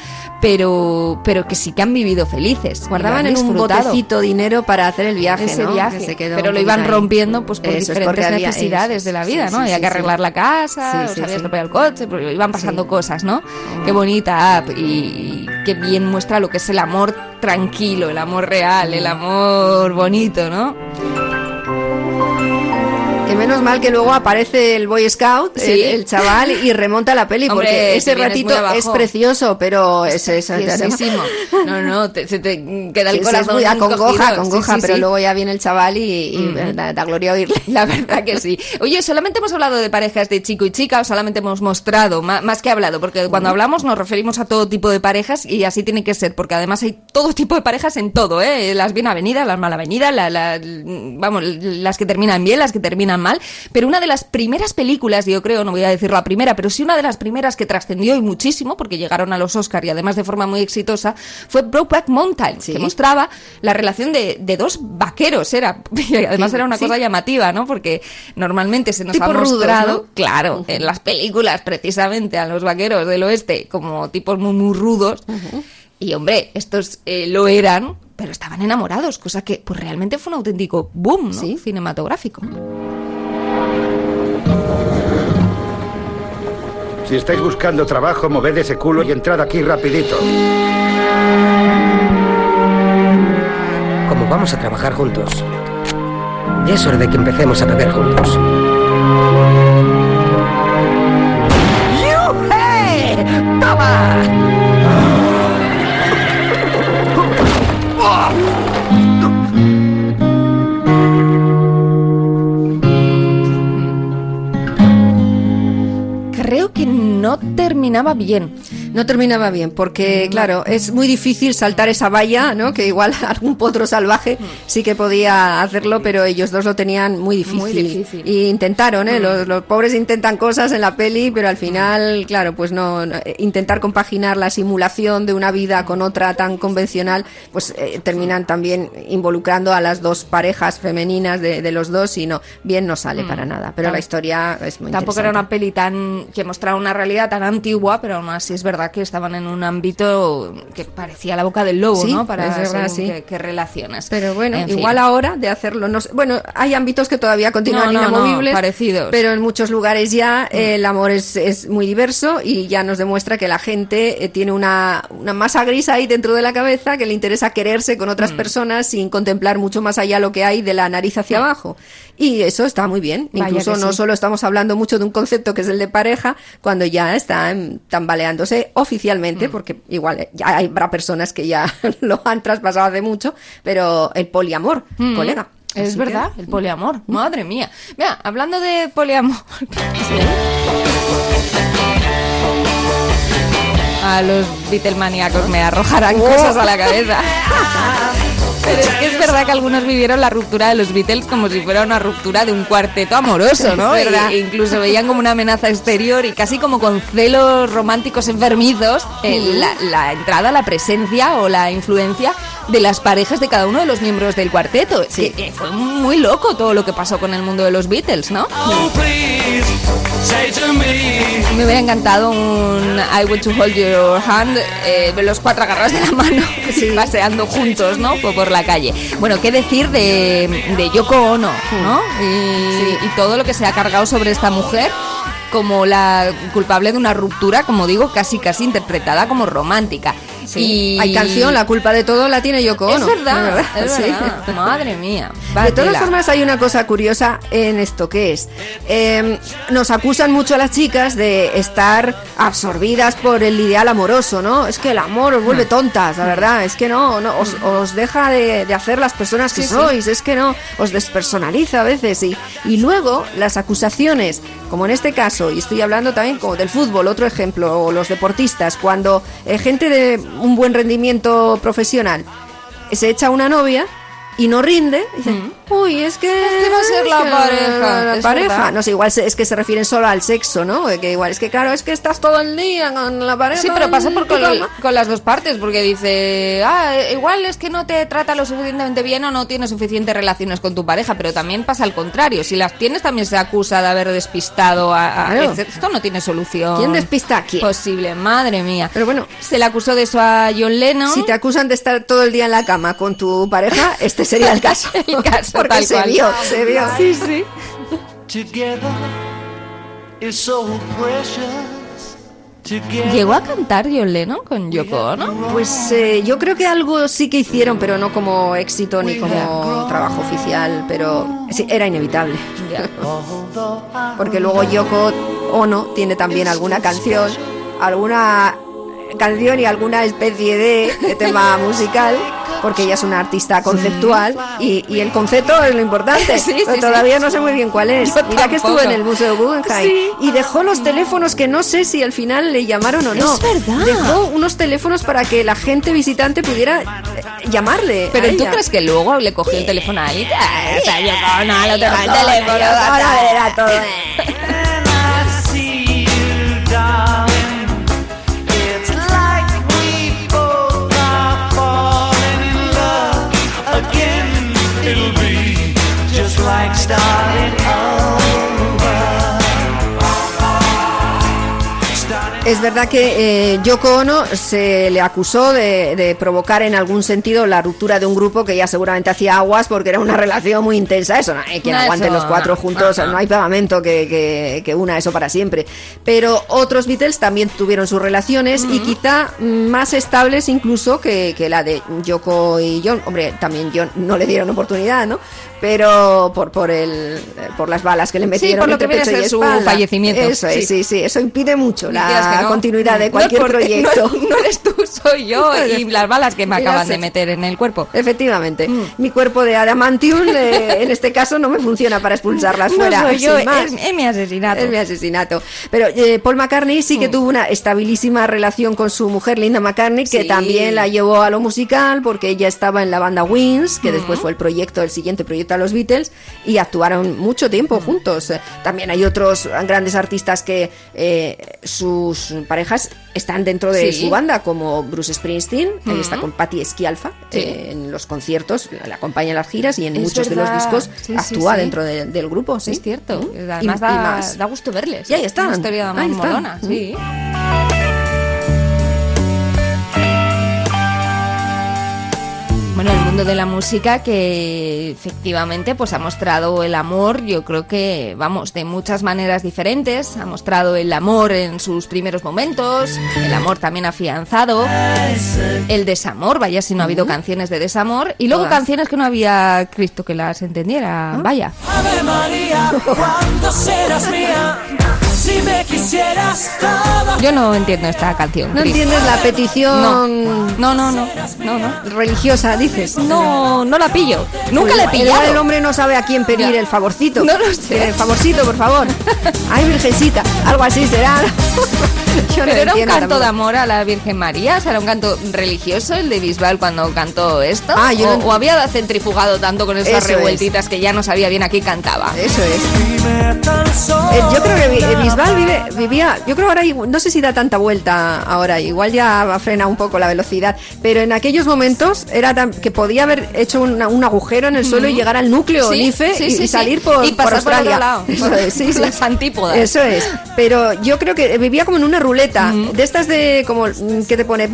pero, pero que sí que han vivido felices. Guardaban en un botecito dinero para hacer el viaje, ese ¿no? viaje, Que se quedó pero lo iban ahí. rompiendo pues por Eso diferentes había- necesidades de la vida, sí, ¿no? sí, Había que arreglar la casa, Sí, había sí. estropeado el coche, pero iban pasando cosas, ¿no? Qué bonita app y, y qué bien muestra lo que es el amor tranquilo, el amor real, el amor bonito, ¿no? Que menos mal que luego aparece el Boy Scout, Sí. el, el chaval, y remonta la peli, Hombre, porque ese ratito es precioso, pero es eso. Preciosísimo. No, no, te- se te queda el Sí, es corazón muy acongoja, acongoja, Sí, pero luego ya viene el chaval y, y Ujú. da, da gloria oírle. La verdad que sí. Oye, solamente hemos hablado de parejas de chico y chica o solamente hemos mostrado, ma- más, que hablado, porque cuando hablamos nos referimos a todo tipo de parejas y así tiene que ser, porque además hay todo tipo de parejas en todo, ¿eh? Las bien avenidas, las mal avenidas, la, la- vamos, las que terminan bien, las que terminan mal. Pero una de las primeras películas, yo creo, no voy a decir la primera, pero sí una de las primeras que trascendió y muchísimo, porque llegaron a los Oscar y además de forma muy exitosa, fue Brokeback Mountain, que mostraba la relación de, de dos vaqueros, era, y además Sí, era una sí. cosa llamativa, ¿no? Porque normalmente se nos Tipo ha rudos, mostrado, ¿no? claro, en las películas precisamente a los vaqueros del oeste como tipos muy, muy rudos. Y hombre, estos eh, lo eran, pero estaban enamorados, cosa que pues realmente fue un auténtico boom ¿no? cinematográfico. Si estáis buscando trabajo, moved ese culo y entrad aquí rapidito. Como vamos a trabajar juntos, ya es hora de que empecemos a beber juntos. Bien. No terminaba bien, porque claro, es muy difícil saltar esa valla, ¿no? Que igual algún potro salvaje sí que podía hacerlo, pero ellos dos lo tenían muy difícil. Muy difícil. Y intentaron, ¿eh? Mm. Los, los pobres intentan cosas en la peli, pero al final, claro, pues no, no- eh, intentar compaginar la simulación de una vida con otra tan convencional, pues eh, terminan también involucrando a las dos parejas femeninas de, de los dos y no, bien no sale Mm. para nada. Pero la historia es muy Tampoco era una peli tan que mostraba una realidad tan antigua, pero aún así es verdad que estaban en un ámbito que parecía la boca del lobo, Sí, ¿no? Para es verdad, sí. relaciones. Pero bueno, En fin. igual ahora de hacerlo, no sé- bueno, hay ámbitos que todavía continúan No, no, no, inamovibles, parecidos. pero en muchos lugares ya eh, el amor es, es muy diverso y ya nos demuestra que la gente eh, tiene una, una masa gris ahí dentro de la cabeza que le interesa quererse con otras Mm. personas sin contemplar mucho más allá lo que hay de la nariz hacia abajo. Y eso está muy bien. Vaya Incluso no sí. solo estamos hablando mucho de un concepto que es el de pareja, cuando ya está em, tambaleándose Mm. oficialmente, porque igual eh, ya habrá personas que ya lo han traspasado hace mucho, pero el poliamor, Mm. colega. Es Así verdad, que- el poliamor. Madre mía. Mira, hablando de poliamor. A los Beatlemaníacos me arrojarán cosas a la cabeza. Pero es que es verdad que algunos vivieron la ruptura de los Beatles como si fuera una ruptura de un cuarteto amoroso, ¿no? E incluso veían como una amenaza exterior y casi como con celos románticos enfermizos eh, la, la entrada, la presencia o la influencia de las parejas de cada uno de los miembros del cuarteto. Que, eh, fue muy loco todo lo que pasó con el mundo de los Beatles, ¿no? Me hubiera encantado un I want to hold your hand, eh, los cuatro agarrados de la mano, paseando juntos, ¿no? Por, por la calle. Bueno, ¿qué decir de, de Yoko Ono, ¿no? Y, y todo lo que se ha cargado sobre esta mujer. como la culpable de una ruptura, como digo, casi casi interpretada como romántica. Y Hay canción, la culpa de todo la tiene Yoko Es Ono. verdad, ¿no? es Sí. verdad. Madre mía. De todas formas, hay una cosa curiosa en esto que es. eh, nos acusan mucho a las chicas de estar absorbidas por el ideal amoroso, ¿no? Es que el amor os Hmm. vuelve tontas, la verdad. Es que no, no os, os deja de, de hacer las personas que Sí, sí. sois. Es que no, os despersonaliza a veces. Y, y luego las acusaciones, como en este caso, y estoy hablando también como del fútbol, otro ejemplo, o los deportistas, cuando eh, gente de un buen rendimiento profesional. Se echa una novia y no rinde, dicen, uy, es que... Mm. que va a ser la pareja, la es pareja. verdad. No sé, igual es que se refieren solo al sexo, ¿no? Que igual es que, claro, es que estás todo el día con la pareja. Sí, pero pasa por con, las dos partes, porque dice, ah, eh, igual es que no te trata lo suficientemente bien o no tienes suficientes relaciones con tu pareja, pero también pasa al contrario. Si las tienes, también se acusa de haber despistado a... a- Claro. Esto no tiene solución. ¿Quién despista a quién? Posible, madre mía. Pero bueno, Se le acusó de eso a John Lennon. Si te acusan de estar todo el día en la cama con tu pareja, este sería el caso. El caso, Porque tal se cual. vio, se vio. Sí, sí. ¿Llegó a cantar John Lennon con Yoko Ono? Pues eh, yo creo que algo sí que hicieron, pero no como éxito ni como trabajo oficial, pero sí, era inevitable. Porque luego Yoko Ono tiene también alguna canción, alguna canción y alguna especie de, tema musical, porque ella es una artista conceptual y, y el concepto es lo importante. Sí, pero todavía sí. no sé muy bien cuál es. Yo Mira que estuvo tampoco. en el Museo Guggenheim y dejó los teléfonos que no sé si al final le llamaron o no. Es verdad. Dejó unos teléfonos para que la gente visitante pudiera eh, llamarle. Pero a ¿tú ella. crees que luego le cogió el teléfono a? Ah, el teléfono. Da todo. Like starting Es verdad que eh, Yoko Ono se le acusó de, de provocar en algún sentido la ruptura de un grupo que ya seguramente hacía aguas porque era una relación muy intensa. Eso no hay quien No, aguante eso los cuatro no. juntos, no hay pegamento que, que- que una eso para siempre. Pero otros Beatles también tuvieron sus relaciones y quizá más estables incluso que, que la de Yoko y John. Hombre, también John no le dieron oportunidad, ¿no? Pero por, por, el, por las balas que le metieron por lo entre que viene a pecho y ser su fallecimiento. Eso es, Sí. sí, sí, eso impide mucho la no. continuidad de cualquier proyecto. No, no eres tú, soy yo y las balas que me acaban de meter en el cuerpo. Efectivamente, mi cuerpo de adamantium eh, en este caso no me funciona para expulsarlas No fuera. soy yo, sin más. es, es mi asesinato. Es mi asesinato. Pero eh, Paul McCartney sí que tuvo una estabilísima relación con su mujer Linda McCartney, que Sí. también la llevó a lo musical porque ella estaba en la banda Wings, que después fue el proyecto, el siguiente proyecto a los Beatles, y actuaron mucho tiempo juntos. También hay otros grandes artistas que eh, sus parejas están dentro de Sí. su banda, como Bruce Springsteen, ahí Ujú. está con Patti Sí. eh, en los conciertos, le acompaña en las giras y en Es muchos de los discos Sí, actúa dentro de- del grupo. Es cierto. Además Y- da, y más. da gusto verles. Y ahí están. Una historia molona, sí. El de la música que efectivamente pues ha mostrado el amor, yo creo que vamos de muchas maneras diferentes, ha mostrado el amor en sus primeros momentos, el amor también afianzado, el desamor, vaya si no ha habido canciones de desamor y luego Todas. canciones que no había Cristo que las entendiera, vaya. Ave María, ¿cuándo serás mía? Si me quisieras todo. Yo no entiendo esta canción. ¿No entiendes la petición No, no, no, no, no, no. religiosa, dices? No, no la pillo. Nunca la he Igual el pillado. hombre no sabe a quién pedir Ya. el favorcito. No lo sé. El favorcito, por favor. Ay, virgencita. Algo así será. Yo no Pero era un canto de amor a la Virgen María, o sea, era un canto religioso el de Bisbal cuando cantó esto. Ah, yo o, no- o había centrifugado tanto con esas Eso es. revueltitas que ya no sabía bien a qué cantaba. Eso es. Eh, yo creo que eh, Bisbal vive, vivía, yo creo ahora, no sé si da tanta vuelta ahora, igual ya ha frenado un poco la velocidad, pero en aquellos momentos era tan- que podía haber hecho una- un agujero en el suelo y llegar al núcleo Sí, Nife sí, y, sí, y salir por, Y pasar por por otro Australia. lado, Eso por- es, sí, por sí. las antípodas. Eso es. Pero yo creo que vivía como en una ruleta, de estas de como mm, que te pone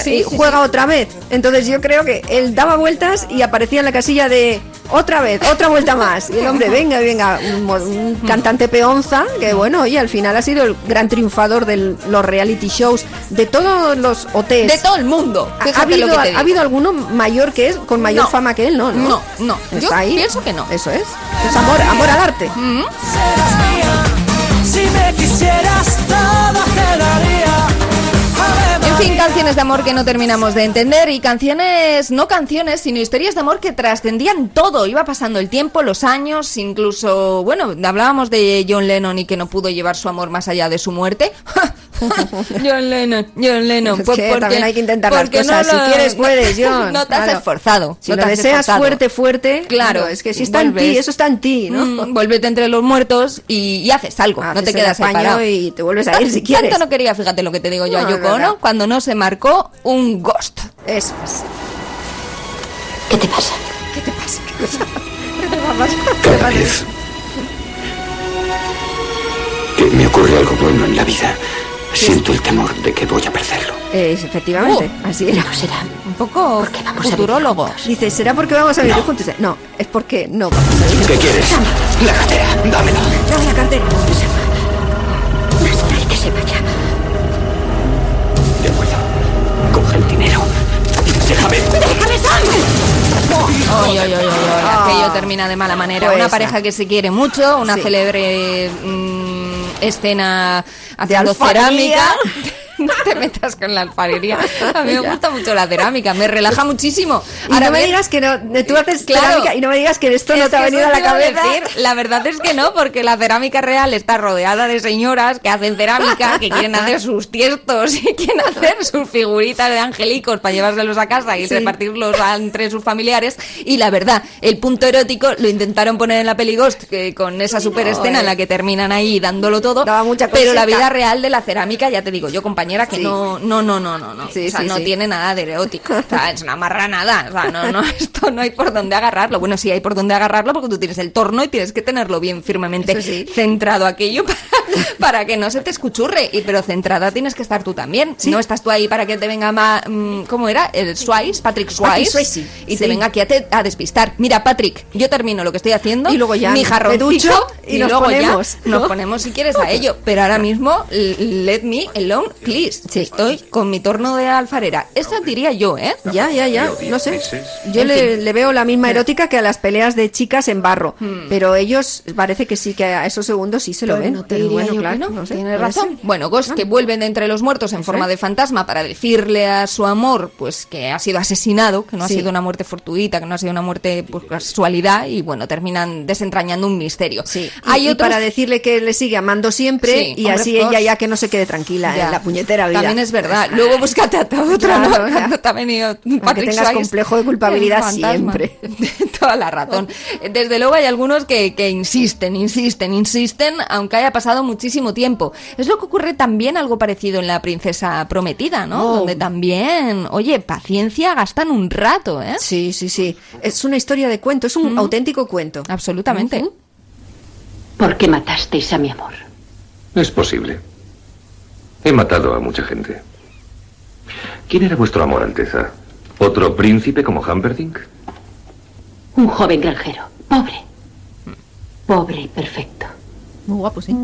Sí, y sí, juega otra vez. Entonces yo creo que él daba vueltas y aparecía en la casilla de otra vez, otra vuelta más. Y el hombre, venga, venga, un, cantante peonza, que bueno, y al final ha sido el gran triunfador de los reality shows, de todos los hoteles. De todo el mundo. ¿Ha, habido, lo que te ¿Ha habido alguno mayor que él, con mayor No. fama que él? No, no. No, no. Está Yo ahí. pienso que no. Eso es. Es amor, amor al arte. Si me quisieras, todo te daría. María. canciones de amor que no terminamos de entender y canciones, no canciones, sino historias de amor que trascendían todo. Iba pasando el tiempo, los años, incluso, bueno, hablábamos de John Lennon y que no pudo llevar su amor más allá de su muerte. John Lennon, John Lennon. Es pues que porque- también hay que intentar las cosas. no Si lo- quieres, puedes, John. No te has Claro. esforzado. Si no lo te has deseas esforzado. fuerte, fuerte, Claro. no, es que si está en ti, vuelves- eso está en ti, ¿no? Mm, vuélvete entre los muertos y, y haces algo. no Haces te quedas separado. y te vuelves a ir si quieres. Tanto no quería, fíjate lo que te digo yo No, a Yoko. Ono cuando no se marcó un ghost. Eso es. ¿Qué te pasa? ¿Qué te pasa? ¿Qué pasa? ¿Qué te va a pasar? ¿Qué te Cada pasa? vez que me ocurre algo bueno en la vida, siento el temor de que voy a perderlo. Eh, efectivamente, así era. No será. Un poco vamos a futurólogo. Dice, ¿será porque vamos a vivir No. juntos? No, es porque no vamos a vivir ¿Qué quieres? La cartera, dámela. Dame la cartera. Y que se vaya. Dinero. Déjame. Oy, oy, oy, oy, oy, Aquello termina de mala manera. Pues una esa. pareja que se quiere mucho, una Sí. célebre mm, escena haciendo alfarería. cerámica. No te metas con la alfarería. A mí me gusta mucho la cerámica, me relaja muchísimo. Y no me digas que no, tú haces Claro. cerámica y no me digas que esto no te ha venido a la cabeza. decir. La verdad es que no, porque la cerámica real está rodeada de señoras que hacen cerámica, que quieren hacer sus tiestos y quieren hacer sus figuritas de angelicos para llevárselos a casa y Sí. repartirlos entre sus familiares. Y la verdad, el punto erótico lo intentaron poner en la peli Ghost, que con esa super escena en la que terminan ahí dándolo todo. Daba mucha pero la vida real de la cerámica, ya te digo yo, compañera, que Sí. no, no, no, no, no, no. Sí, o sea, sí, no tiene nada de erótico. O sea, es una marranada. O sea, no, no, esto no hay por dónde agarrarlo. Bueno, sí hay por dónde agarrarlo porque tú tienes el torno y tienes que tenerlo bien firmemente centrado aquello para, para que no se te escuchurre. Y, pero centrada tienes que estar tú también. No estás tú ahí para que te venga más... ¿Cómo era? El Swayze, Patrick Swayze, Y te venga aquí a, te- a despistar. Mira, Patrick, yo termino lo que estoy haciendo. Y luego ya mi jarroncito ducho y nos luego ponemos, ya ¿no? nos ponemos si quieres a ello. Pero ahora mismo, let me alone, please. Estoy con mi torno de alfarera. Esto diría yo, ¿eh? Ya, ya, ya, no sé. Yo le, veo la misma erótica que a las peleas de chicas en barro, Hmm. pero ellos parece que sí que a esos segundos sí se lo Pues ven. no te pero diría bueno, yo que claro, no, no sé, tienes puede razón. ser. Bueno, Ghost que vuelven de entre los muertos en forma de fantasma para decirle a su amor pues que ha sido asesinado, que no Sí. ha sido una muerte fortuita, que no ha sido una muerte por casualidad y bueno, terminan desentrañando un misterio. Sí. Hay y, para decirle que le sigue amando siempre Sí, y hombre, así ella ya que no se quede tranquila Ya. en la puñetera vida. También es verdad. Luego búscate a otra, Claro, ¿no? ya. Cuando te ha venido Aunque Patrick tengas Swayze, complejo de culpabilidad siempre. Toda la razón. Desde luego hay algunos que, que insisten, insisten, insisten, aunque haya pasado muchísimo tiempo. Es lo que ocurre también algo parecido en La Princesa Prometida, ¿no? Oh. Donde también, oye, paciencia gastan un rato, ¿eh? Sí, sí, sí. Es una historia de cuento, es un auténtico cuento. Absolutamente. ¿Por qué matasteis a mi amor? Es posible. He matado a mucha gente. ¿Quién era vuestro amor, Alteza? ¿Otro príncipe como Humperdinck? Un joven granjero, pobre. Pobre y perfecto. Muy guapo, sí.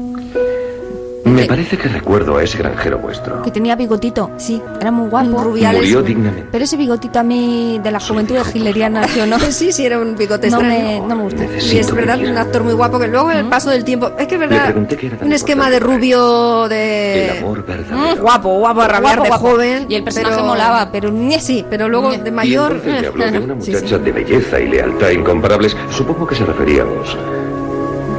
Me parece que recuerdo a ese granjero vuestro. Que tenía bigotito. Sí. Era muy guapo. Murió dignamente. Pero ese bigotito a mí de la juventud hegeliana, ¿sí o no? Sí, sí, era un bigote No extraño. me, no me gusta. Y es verdad, un actor muy guapo que luego el paso del tiempo. Es que es verdad, un esquema de rubio El de. amor verdadero. Guapo, guapo, a rabiar Guapo, de guapo. joven. Y el personaje pero- molaba, pero. Sí, pero luego de Y mayor. entonces me habló de una Sí, sí. muchacha de belleza y lealtad incomparables. Supongo que se referíamos.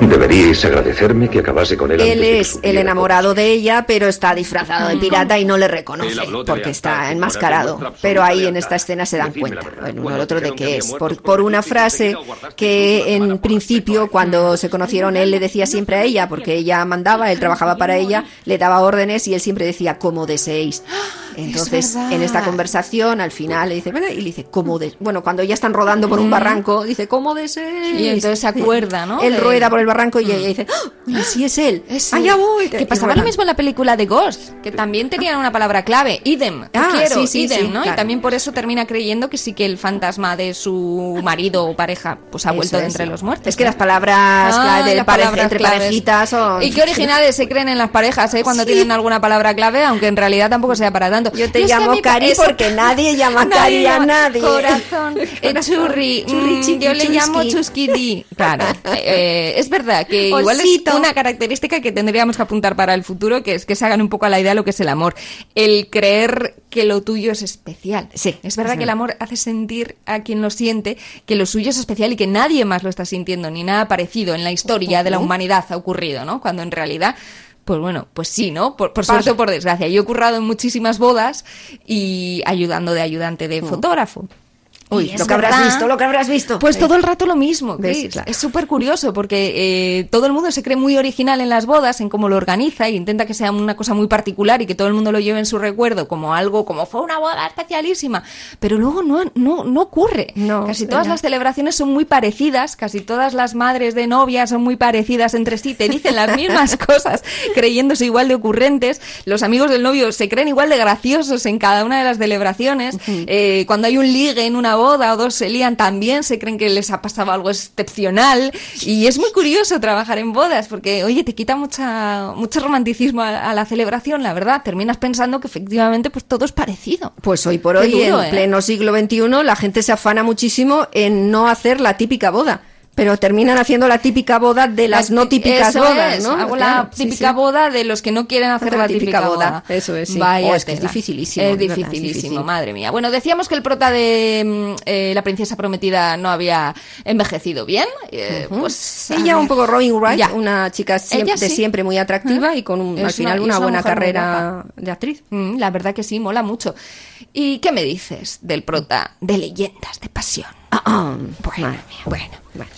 Deberíais agradecerme que acabase con él. Él antes de que es el enamorado de ella, pero está disfrazado de pirata y no le reconoce porque está como enmascarado. Pero ahí en esta escena se dan cuenta, verdad. en uno al otro, de que es. Por, por una frase que en principio, cuando se conocieron, él le decía siempre a ella, porque ella mandaba, él trabajaba para ella, le daba órdenes y él siempre decía, como deseéis. Entonces, verdad. en esta conversación, al final le dice, "Bueno", y le dice, ¿cómo de...? Bueno, cuando ya están rodando por un barranco, dice, ¿cómo de ser? Y entonces se acuerda, ¿no? Él rueda por el barranco y ella dice, ¡Ah! sí es él. Es Allá él. voy. Que pasaba lo mismo en la película de Ghost, que también tenían una palabra clave, idem, Ah, quiero, sí, sí, idem, sí, ¿no? claro. Y también por eso termina creyendo que sí que el fantasma de su marido o pareja pues ha Eso vuelto de entre los muertos. Es que las palabras Ah, clave de las pareja- palabras entre claves. parejitas son... Y qué originales se creen en las parejas, ¿eh? Cuando tienen alguna palabra clave, aunque en realidad tampoco sea para tanto. Yo te llamo Cari eso- porque nadie llama Cari a nadie. Corazón, eh, churri, Churri, mm, chiqui, yo le llamo chusqui. chusquidi. Claro, eh, es verdad que igual es una característica que tendríamos que apuntar para el futuro, que es que se hagan un poco a la idea de lo que es el amor. El creer que lo tuyo es especial. Sí, Es verdad es que el verdad. amor hace sentir a quien lo siente que lo suyo es especial y que nadie más lo está sintiendo, ni nada parecido en la historia de la humanidad ha ocurrido, ¿no? Cuando en realidad pues bueno, pues sí, ¿no? Por, por suerte o por desgracia. Yo he currado en muchísimas bodas y ayudando de ayudante de fotógrafo. Uy, lo que habrás verdad- visto, lo que habrás visto. Pues Sí. todo el rato lo mismo. Claro. Es súper curioso porque eh, todo el mundo se cree muy original en las bodas, en cómo lo organiza y intenta que sea una cosa muy particular y que todo el mundo lo lleve en su recuerdo como algo, como fue una boda especialísima. Pero luego no, no, no ocurre. casi es todas las celebraciones son muy parecidas, casi todas las madres de novia son muy parecidas entre sí, te dicen las mismas cosas, creyéndose igual de ocurrentes. Los amigos del novio se creen igual de graciosos en cada una de las celebraciones. Eh, cuando hay un ligue en una boda o dos se lían, también se creen que les ha pasado algo excepcional. Y es muy curioso trabajar en bodas porque, oye, te quita mucha, mucho romanticismo a, a la celebración, la verdad. Terminas pensando que efectivamente pues todo es parecido. Pues hoy por Qué hoy, duro, en ¿eh? pleno siglo XXI, la gente se afana muchísimo en no hacer la típica boda. Pero terminan haciendo la típica boda de las no típicas Eso bodas, ¿no? Hago Claro, la típica sí. boda de los que no quieren hacer la típica, boda. Eso es, sí. Vaya Oh, es que es dificilísimo, Es dificilísimo, difícil. madre mía. Bueno, decíamos que el prota de mm, eh, La princesa prometida no había envejecido bien. eh, Ujú. Pues Ella un poco Robin Wright, Ya. una chica siem- Ella de siempre muy atractiva y con un- al final una, buena carrera de actriz. Mm, la verdad que sí, mola mucho. ¿Y qué me dices del prota de Leyendas de Pasión? bueno, bueno, bueno.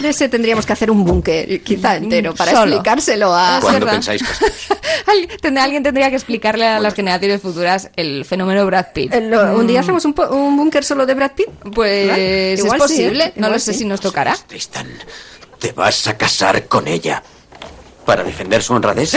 De ese tendríamos que hacer un búnker, quizá entero, para Solo. explicárselo a... Es ¿Cuándo verdad. pensáis? Alguien tendría, que explicarle a las generaciones futuras el fenómeno Brad Pitt. Eh, Un día Mm. hacemos un, búnker solo de Brad Pitt. Pues ¿Vale? es sí, posible, ¿eh? no Igual lo sé sí. si nos tocará. Tristan, ¿te vas a casar con ella? ¿Para defender su honradez?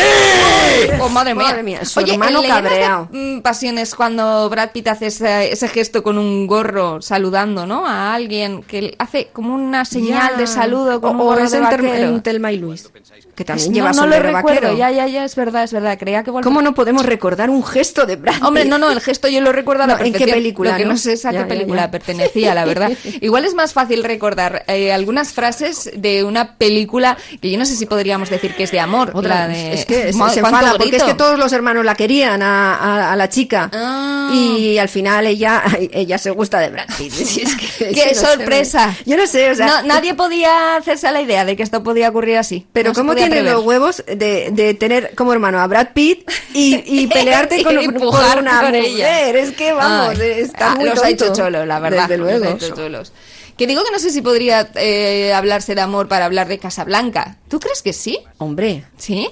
Oh, madre mía. Madre mía, su Oye, hermano de, cabreado. mm, pasiones cuando Brad Pitt hace ese, ese gesto con un gorro saludando, ¿no? A alguien que hace como una señal Ya. de saludo con o, un o gorro es de vaquero. en Telma y Luis, que también lleva no, no lo sombrero recuerdo, vaquero. ya, ya, ya, es verdad, es verdad. Creía que ¿Cómo no podemos recordar un gesto de Brad Hombre, Pitt? no, no, el gesto yo lo recuerdo a la No, ¿en qué perfección. película, Lo que no, no? sé es a Ya, qué ya, película ya. pertenecía, la verdad. Igual es más fácil recordar eh, algunas frases de una película que yo no sé si podríamos decir que es de amor. Otra, la de... es que se, Ma- se ¿cuánto enfada porque es que todos los hermanos la querían a, a- a la chica Ah. y al final ella ella se gusta de Brad Pitt. Es que- ¡Qué no sé, sorpresa! yo no sé, o sea, No, nadie podía hacerse la idea de que esto podía ocurrir así. pero No ¿cómo prever. los huevos de, de tener como hermano a Brad Pitt y, y pelearte con, Y con una con mujer? ella. Es que vamos, está ah, muy los ha hecho cholos, la verdad. Desde luego. Los ha hecho cholos. Que digo que no sé si podría eh, hablarse de amor para hablar de Casablanca. ¿Tú crees que sí? Hombre, ¿Sí?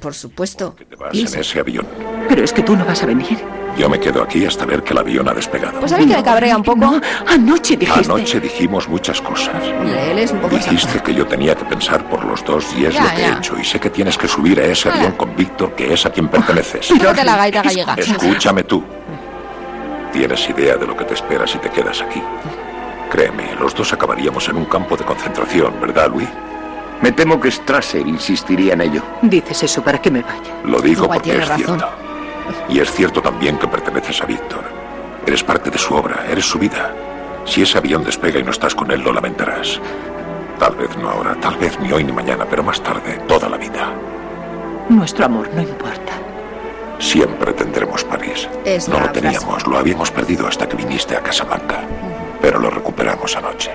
por supuesto. Te vas en ese avión. Pero es que tú no vas a venir. Yo me quedo aquí hasta ver que el avión ha despegado. Pues a mí que me cabrea un poco. No, anoche dijiste. Anoche dijimos muchas cosas. Él es un poco Dijiste que yo tenía que pensar por los dos y es Ya, lo que ya. he hecho. Y sé que tienes que subir a ese Hala. avión con Víctor, que es a quien perteneces. Tócate la gaita gallega. Escúchame tú. Tienes idea de lo que te espera si te quedas aquí. Créeme, los dos acabaríamos en un campo de concentración, ¿verdad, Luis? Me temo que Strasser insistiría en ello. Dices eso para que me vaya. Lo digo Igual porque es razón. cierto. Y es cierto también que perteneces a Víctor. Eres parte de su obra, eres su vida. Si ese avión despega y no estás con él, lo lamentarás. Tal vez no ahora, tal vez ni hoy ni mañana, pero más tarde, toda la vida. Nuestro amor no importa. Siempre tendremos París. Es no lo teníamos, lo habíamos perdido hasta que viniste a Casablanca. Pero lo recuperamos anoche.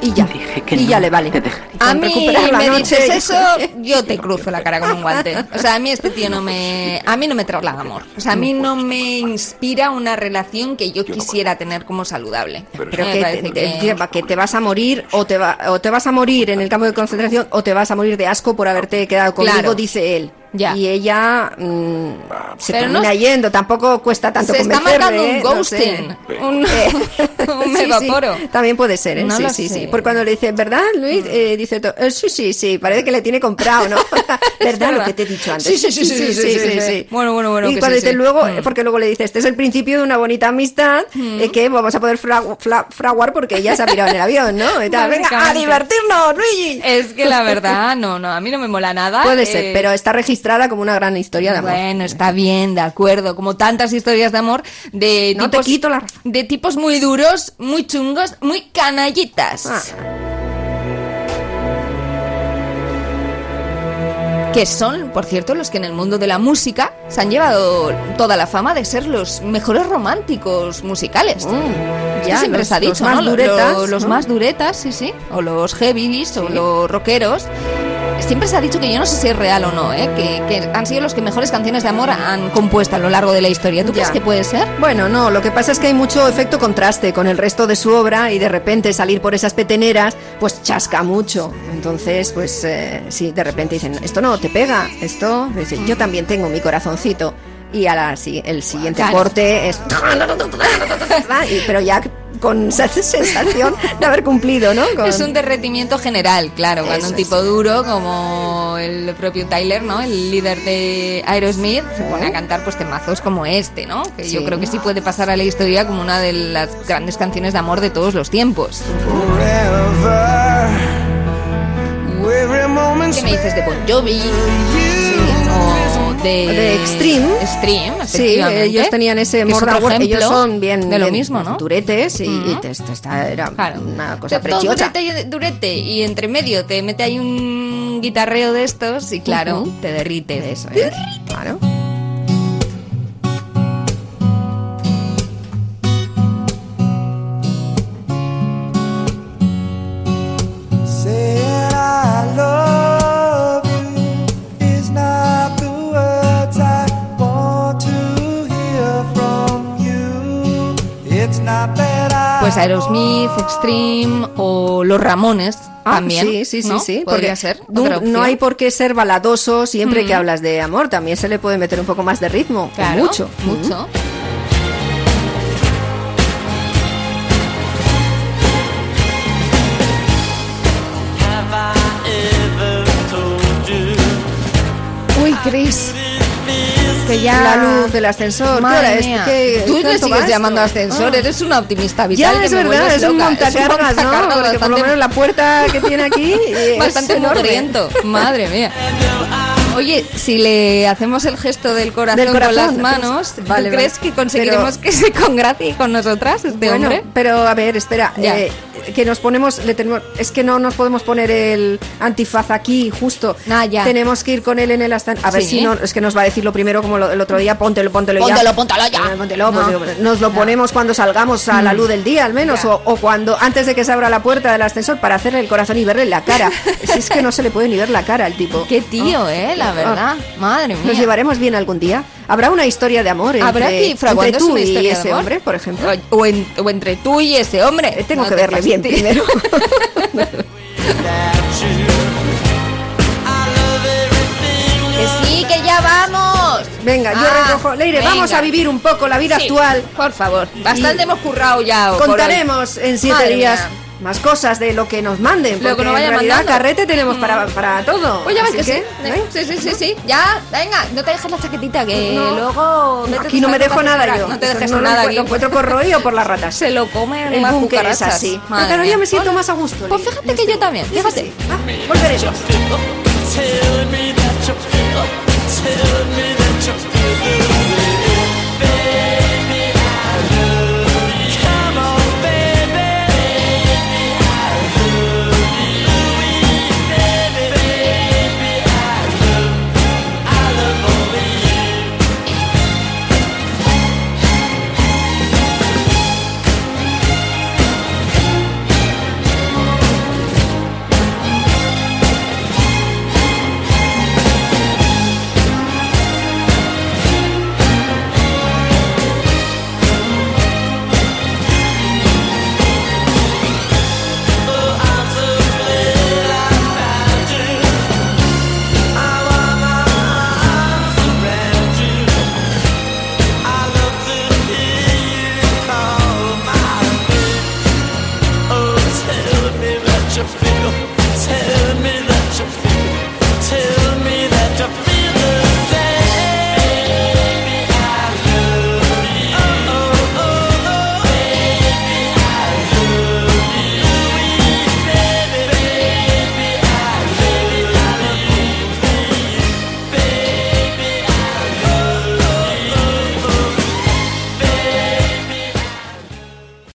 Y ya. Dije que y no ya le vale. te. A mí recuperar la me noche, dices eso, yo te cruzo la cara con un guante. O sea, a mí este tío no me, a mí no me traslada amor. O sea, a mí no me inspira una relación que yo quisiera tener como saludable. Pero que te, que- te- que te vas a morir o te, va- o te vas a morir en el campo de concentración o te vas a morir de asco por haberte quedado conmigo, Claro. dice él. Ya. Y ella mm, se Pero termina no- yendo, tampoco cuesta tanto Se está marcando un ¿eh? No sé. ghosting. Un, un Sí, sí, evaporo. también puede ser, ¿eh? No sí, sí, sé. sí. Porque cuando le dice, ¿verdad, Luis? Eh, dice, to- eh, sí, sí, sí, parece que le tiene comprado, ¿no? ¿Verdad lo que te he dicho antes? Sí, sí, sí, sí, sí, sí, sí. Bueno, bueno, bueno, Y cuando dice luego, Mm. porque luego le dice, este es el principio de una bonita amistad eh, que vamos a poder fra- fra- fraguar porque ella se ha pirado en el avión, ¿no? Y tal, Venga, a divertirnos, Luigi. Es que la verdad, no, no, a mí no me mola nada. Puede eh, ser, pero está registrada como una gran historia de amor. Bueno, está bien, de acuerdo. Como tantas historias de amor de No te tipos, quito la de tipos muy duros, muy chungos, muy canallitas. Ah. Que son, por cierto, los que en el mundo de la música se han llevado toda la fama de ser los mejores románticos musicales. Mm, ya, siempre los- se ha los dicho, más ¿no? Lo- duretas, lo- los ¿no? más duretas, sí, sí. O los heavies, o los rockeros. Siempre se ha dicho que yo no sé si es real o no, ¿eh? que, que han sido los que mejores canciones de amor han compuesto a lo largo de la historia. ¿Tú crees Ya. que puede ser? Bueno, no, lo que pasa es que hay mucho efecto contraste con el resto de su obra y de repente salir por esas peteneras, pues chasca mucho. Entonces, pues eh, sí, de repente dicen, esto no te pega, esto, pues, yo también tengo mi corazoncito. Y a la, el siguiente Claro. corte es... pero ya con esa sensación de haber cumplido, ¿no? Con- Es un derretimiento general, claro, cuando Eso un tipo duro como el propio Tyler, ¿no? El líder de Aerosmith se pone a cantar pues temazos como este, ¿no? Que yo creo que sí puede pasar a la historia como una de las grandes canciones de amor de todos los tiempos. ¿Qué me dices de Bon Jovi? O de, Extreme. Extreme, Sí, ellos tenían ese es Words. Ellos son bien, de lo mismo, ¿no? duretes y, y Ujú. te- te- esta era Claro. una cosa Te- todo preciosa. durete, durete, y entre medio te mete ahí un guitarreo de estos y claro, Ujú. te derrite de eso. ¿Eh? Claro. Pues Aerosmith, Extreme o Los Ramones Ah, también. sí, sí, sí, ¿no? sí. Podría porque ser. No, hay por qué ser baladoso siempre que Mm. hablas de amor. También se le puede meter un poco más de ritmo. Claro, mucho. Mucho. Uy, Chris. Que ya... La luz del ascensor. ¿Qué Madre hora es? ¿Qué- Tú le sigues llamando ascensor, Ah. eres una optimista vital. Ya, que es me verdad, es un montacargas, ¿no? por lo menos la puerta que tiene aquí es bastante enorme. mugriento. Madre mía. Oye, si le hacemos el gesto del corazón, Del corazón, con las manos, ¿tú vale, crees vale. que conseguiremos Pero- que se congracie con nosotras este Bueno, hombre? pero a ver, espera, Ya. eh, que nos ponemos, le tenemos, es que no nos podemos poner el antifaz aquí justo. Ah, ya. Tenemos que ir con él en el astan. A ver Sí. si no, es que nos va a decir lo primero como lo- el otro día, póntelo, póntelo ya. Póntelo, póntelo ya. Póntelo, pues digo, nos lo ponemos cuando salgamos a la luz del día, al menos, o, o cuando antes de que se abra la puerta del ascensor para hacerle el corazón y verle la cara. si es que no se le puede ni ver la cara al tipo. Qué tío, Ah. eh, la verdad. Madre mía. Nos llevaremos bien algún día. ¿Habrá una historia de amor entre, Habrá que entre fraguándose tú una y ese hombre, por ejemplo? O, o en- o entre tú y ese hombre. Eh, tengo No que te verle bien primero. Que sí, que ya vamos. Venga, yo Ah, recojo. Leire, venga. vamos a vivir un poco la vida Sí, actual. Por favor, bastante hemos currado ya. Contaremos en siete Madre días mía. Más cosas de lo que nos manden. Lo que Porque nos en realidad mandando. carrete tenemos para, para todo. Pues ya ves que, sí. ¿eh? Sí, sí, sí, sí. Ya, venga, no te dejes la chaquetita, que No. luego... vete Aquí no me dejo nada yo. No te dejes no nada lo, aquí. lo encuentro por Roy o por las ratas. Se lo comen El las búnker es cucarachas. así. Madre Pero cada día mía. me siento más a gusto. Pues fíjate que yo también, fíjate. Sí, ah, volveremos. Telling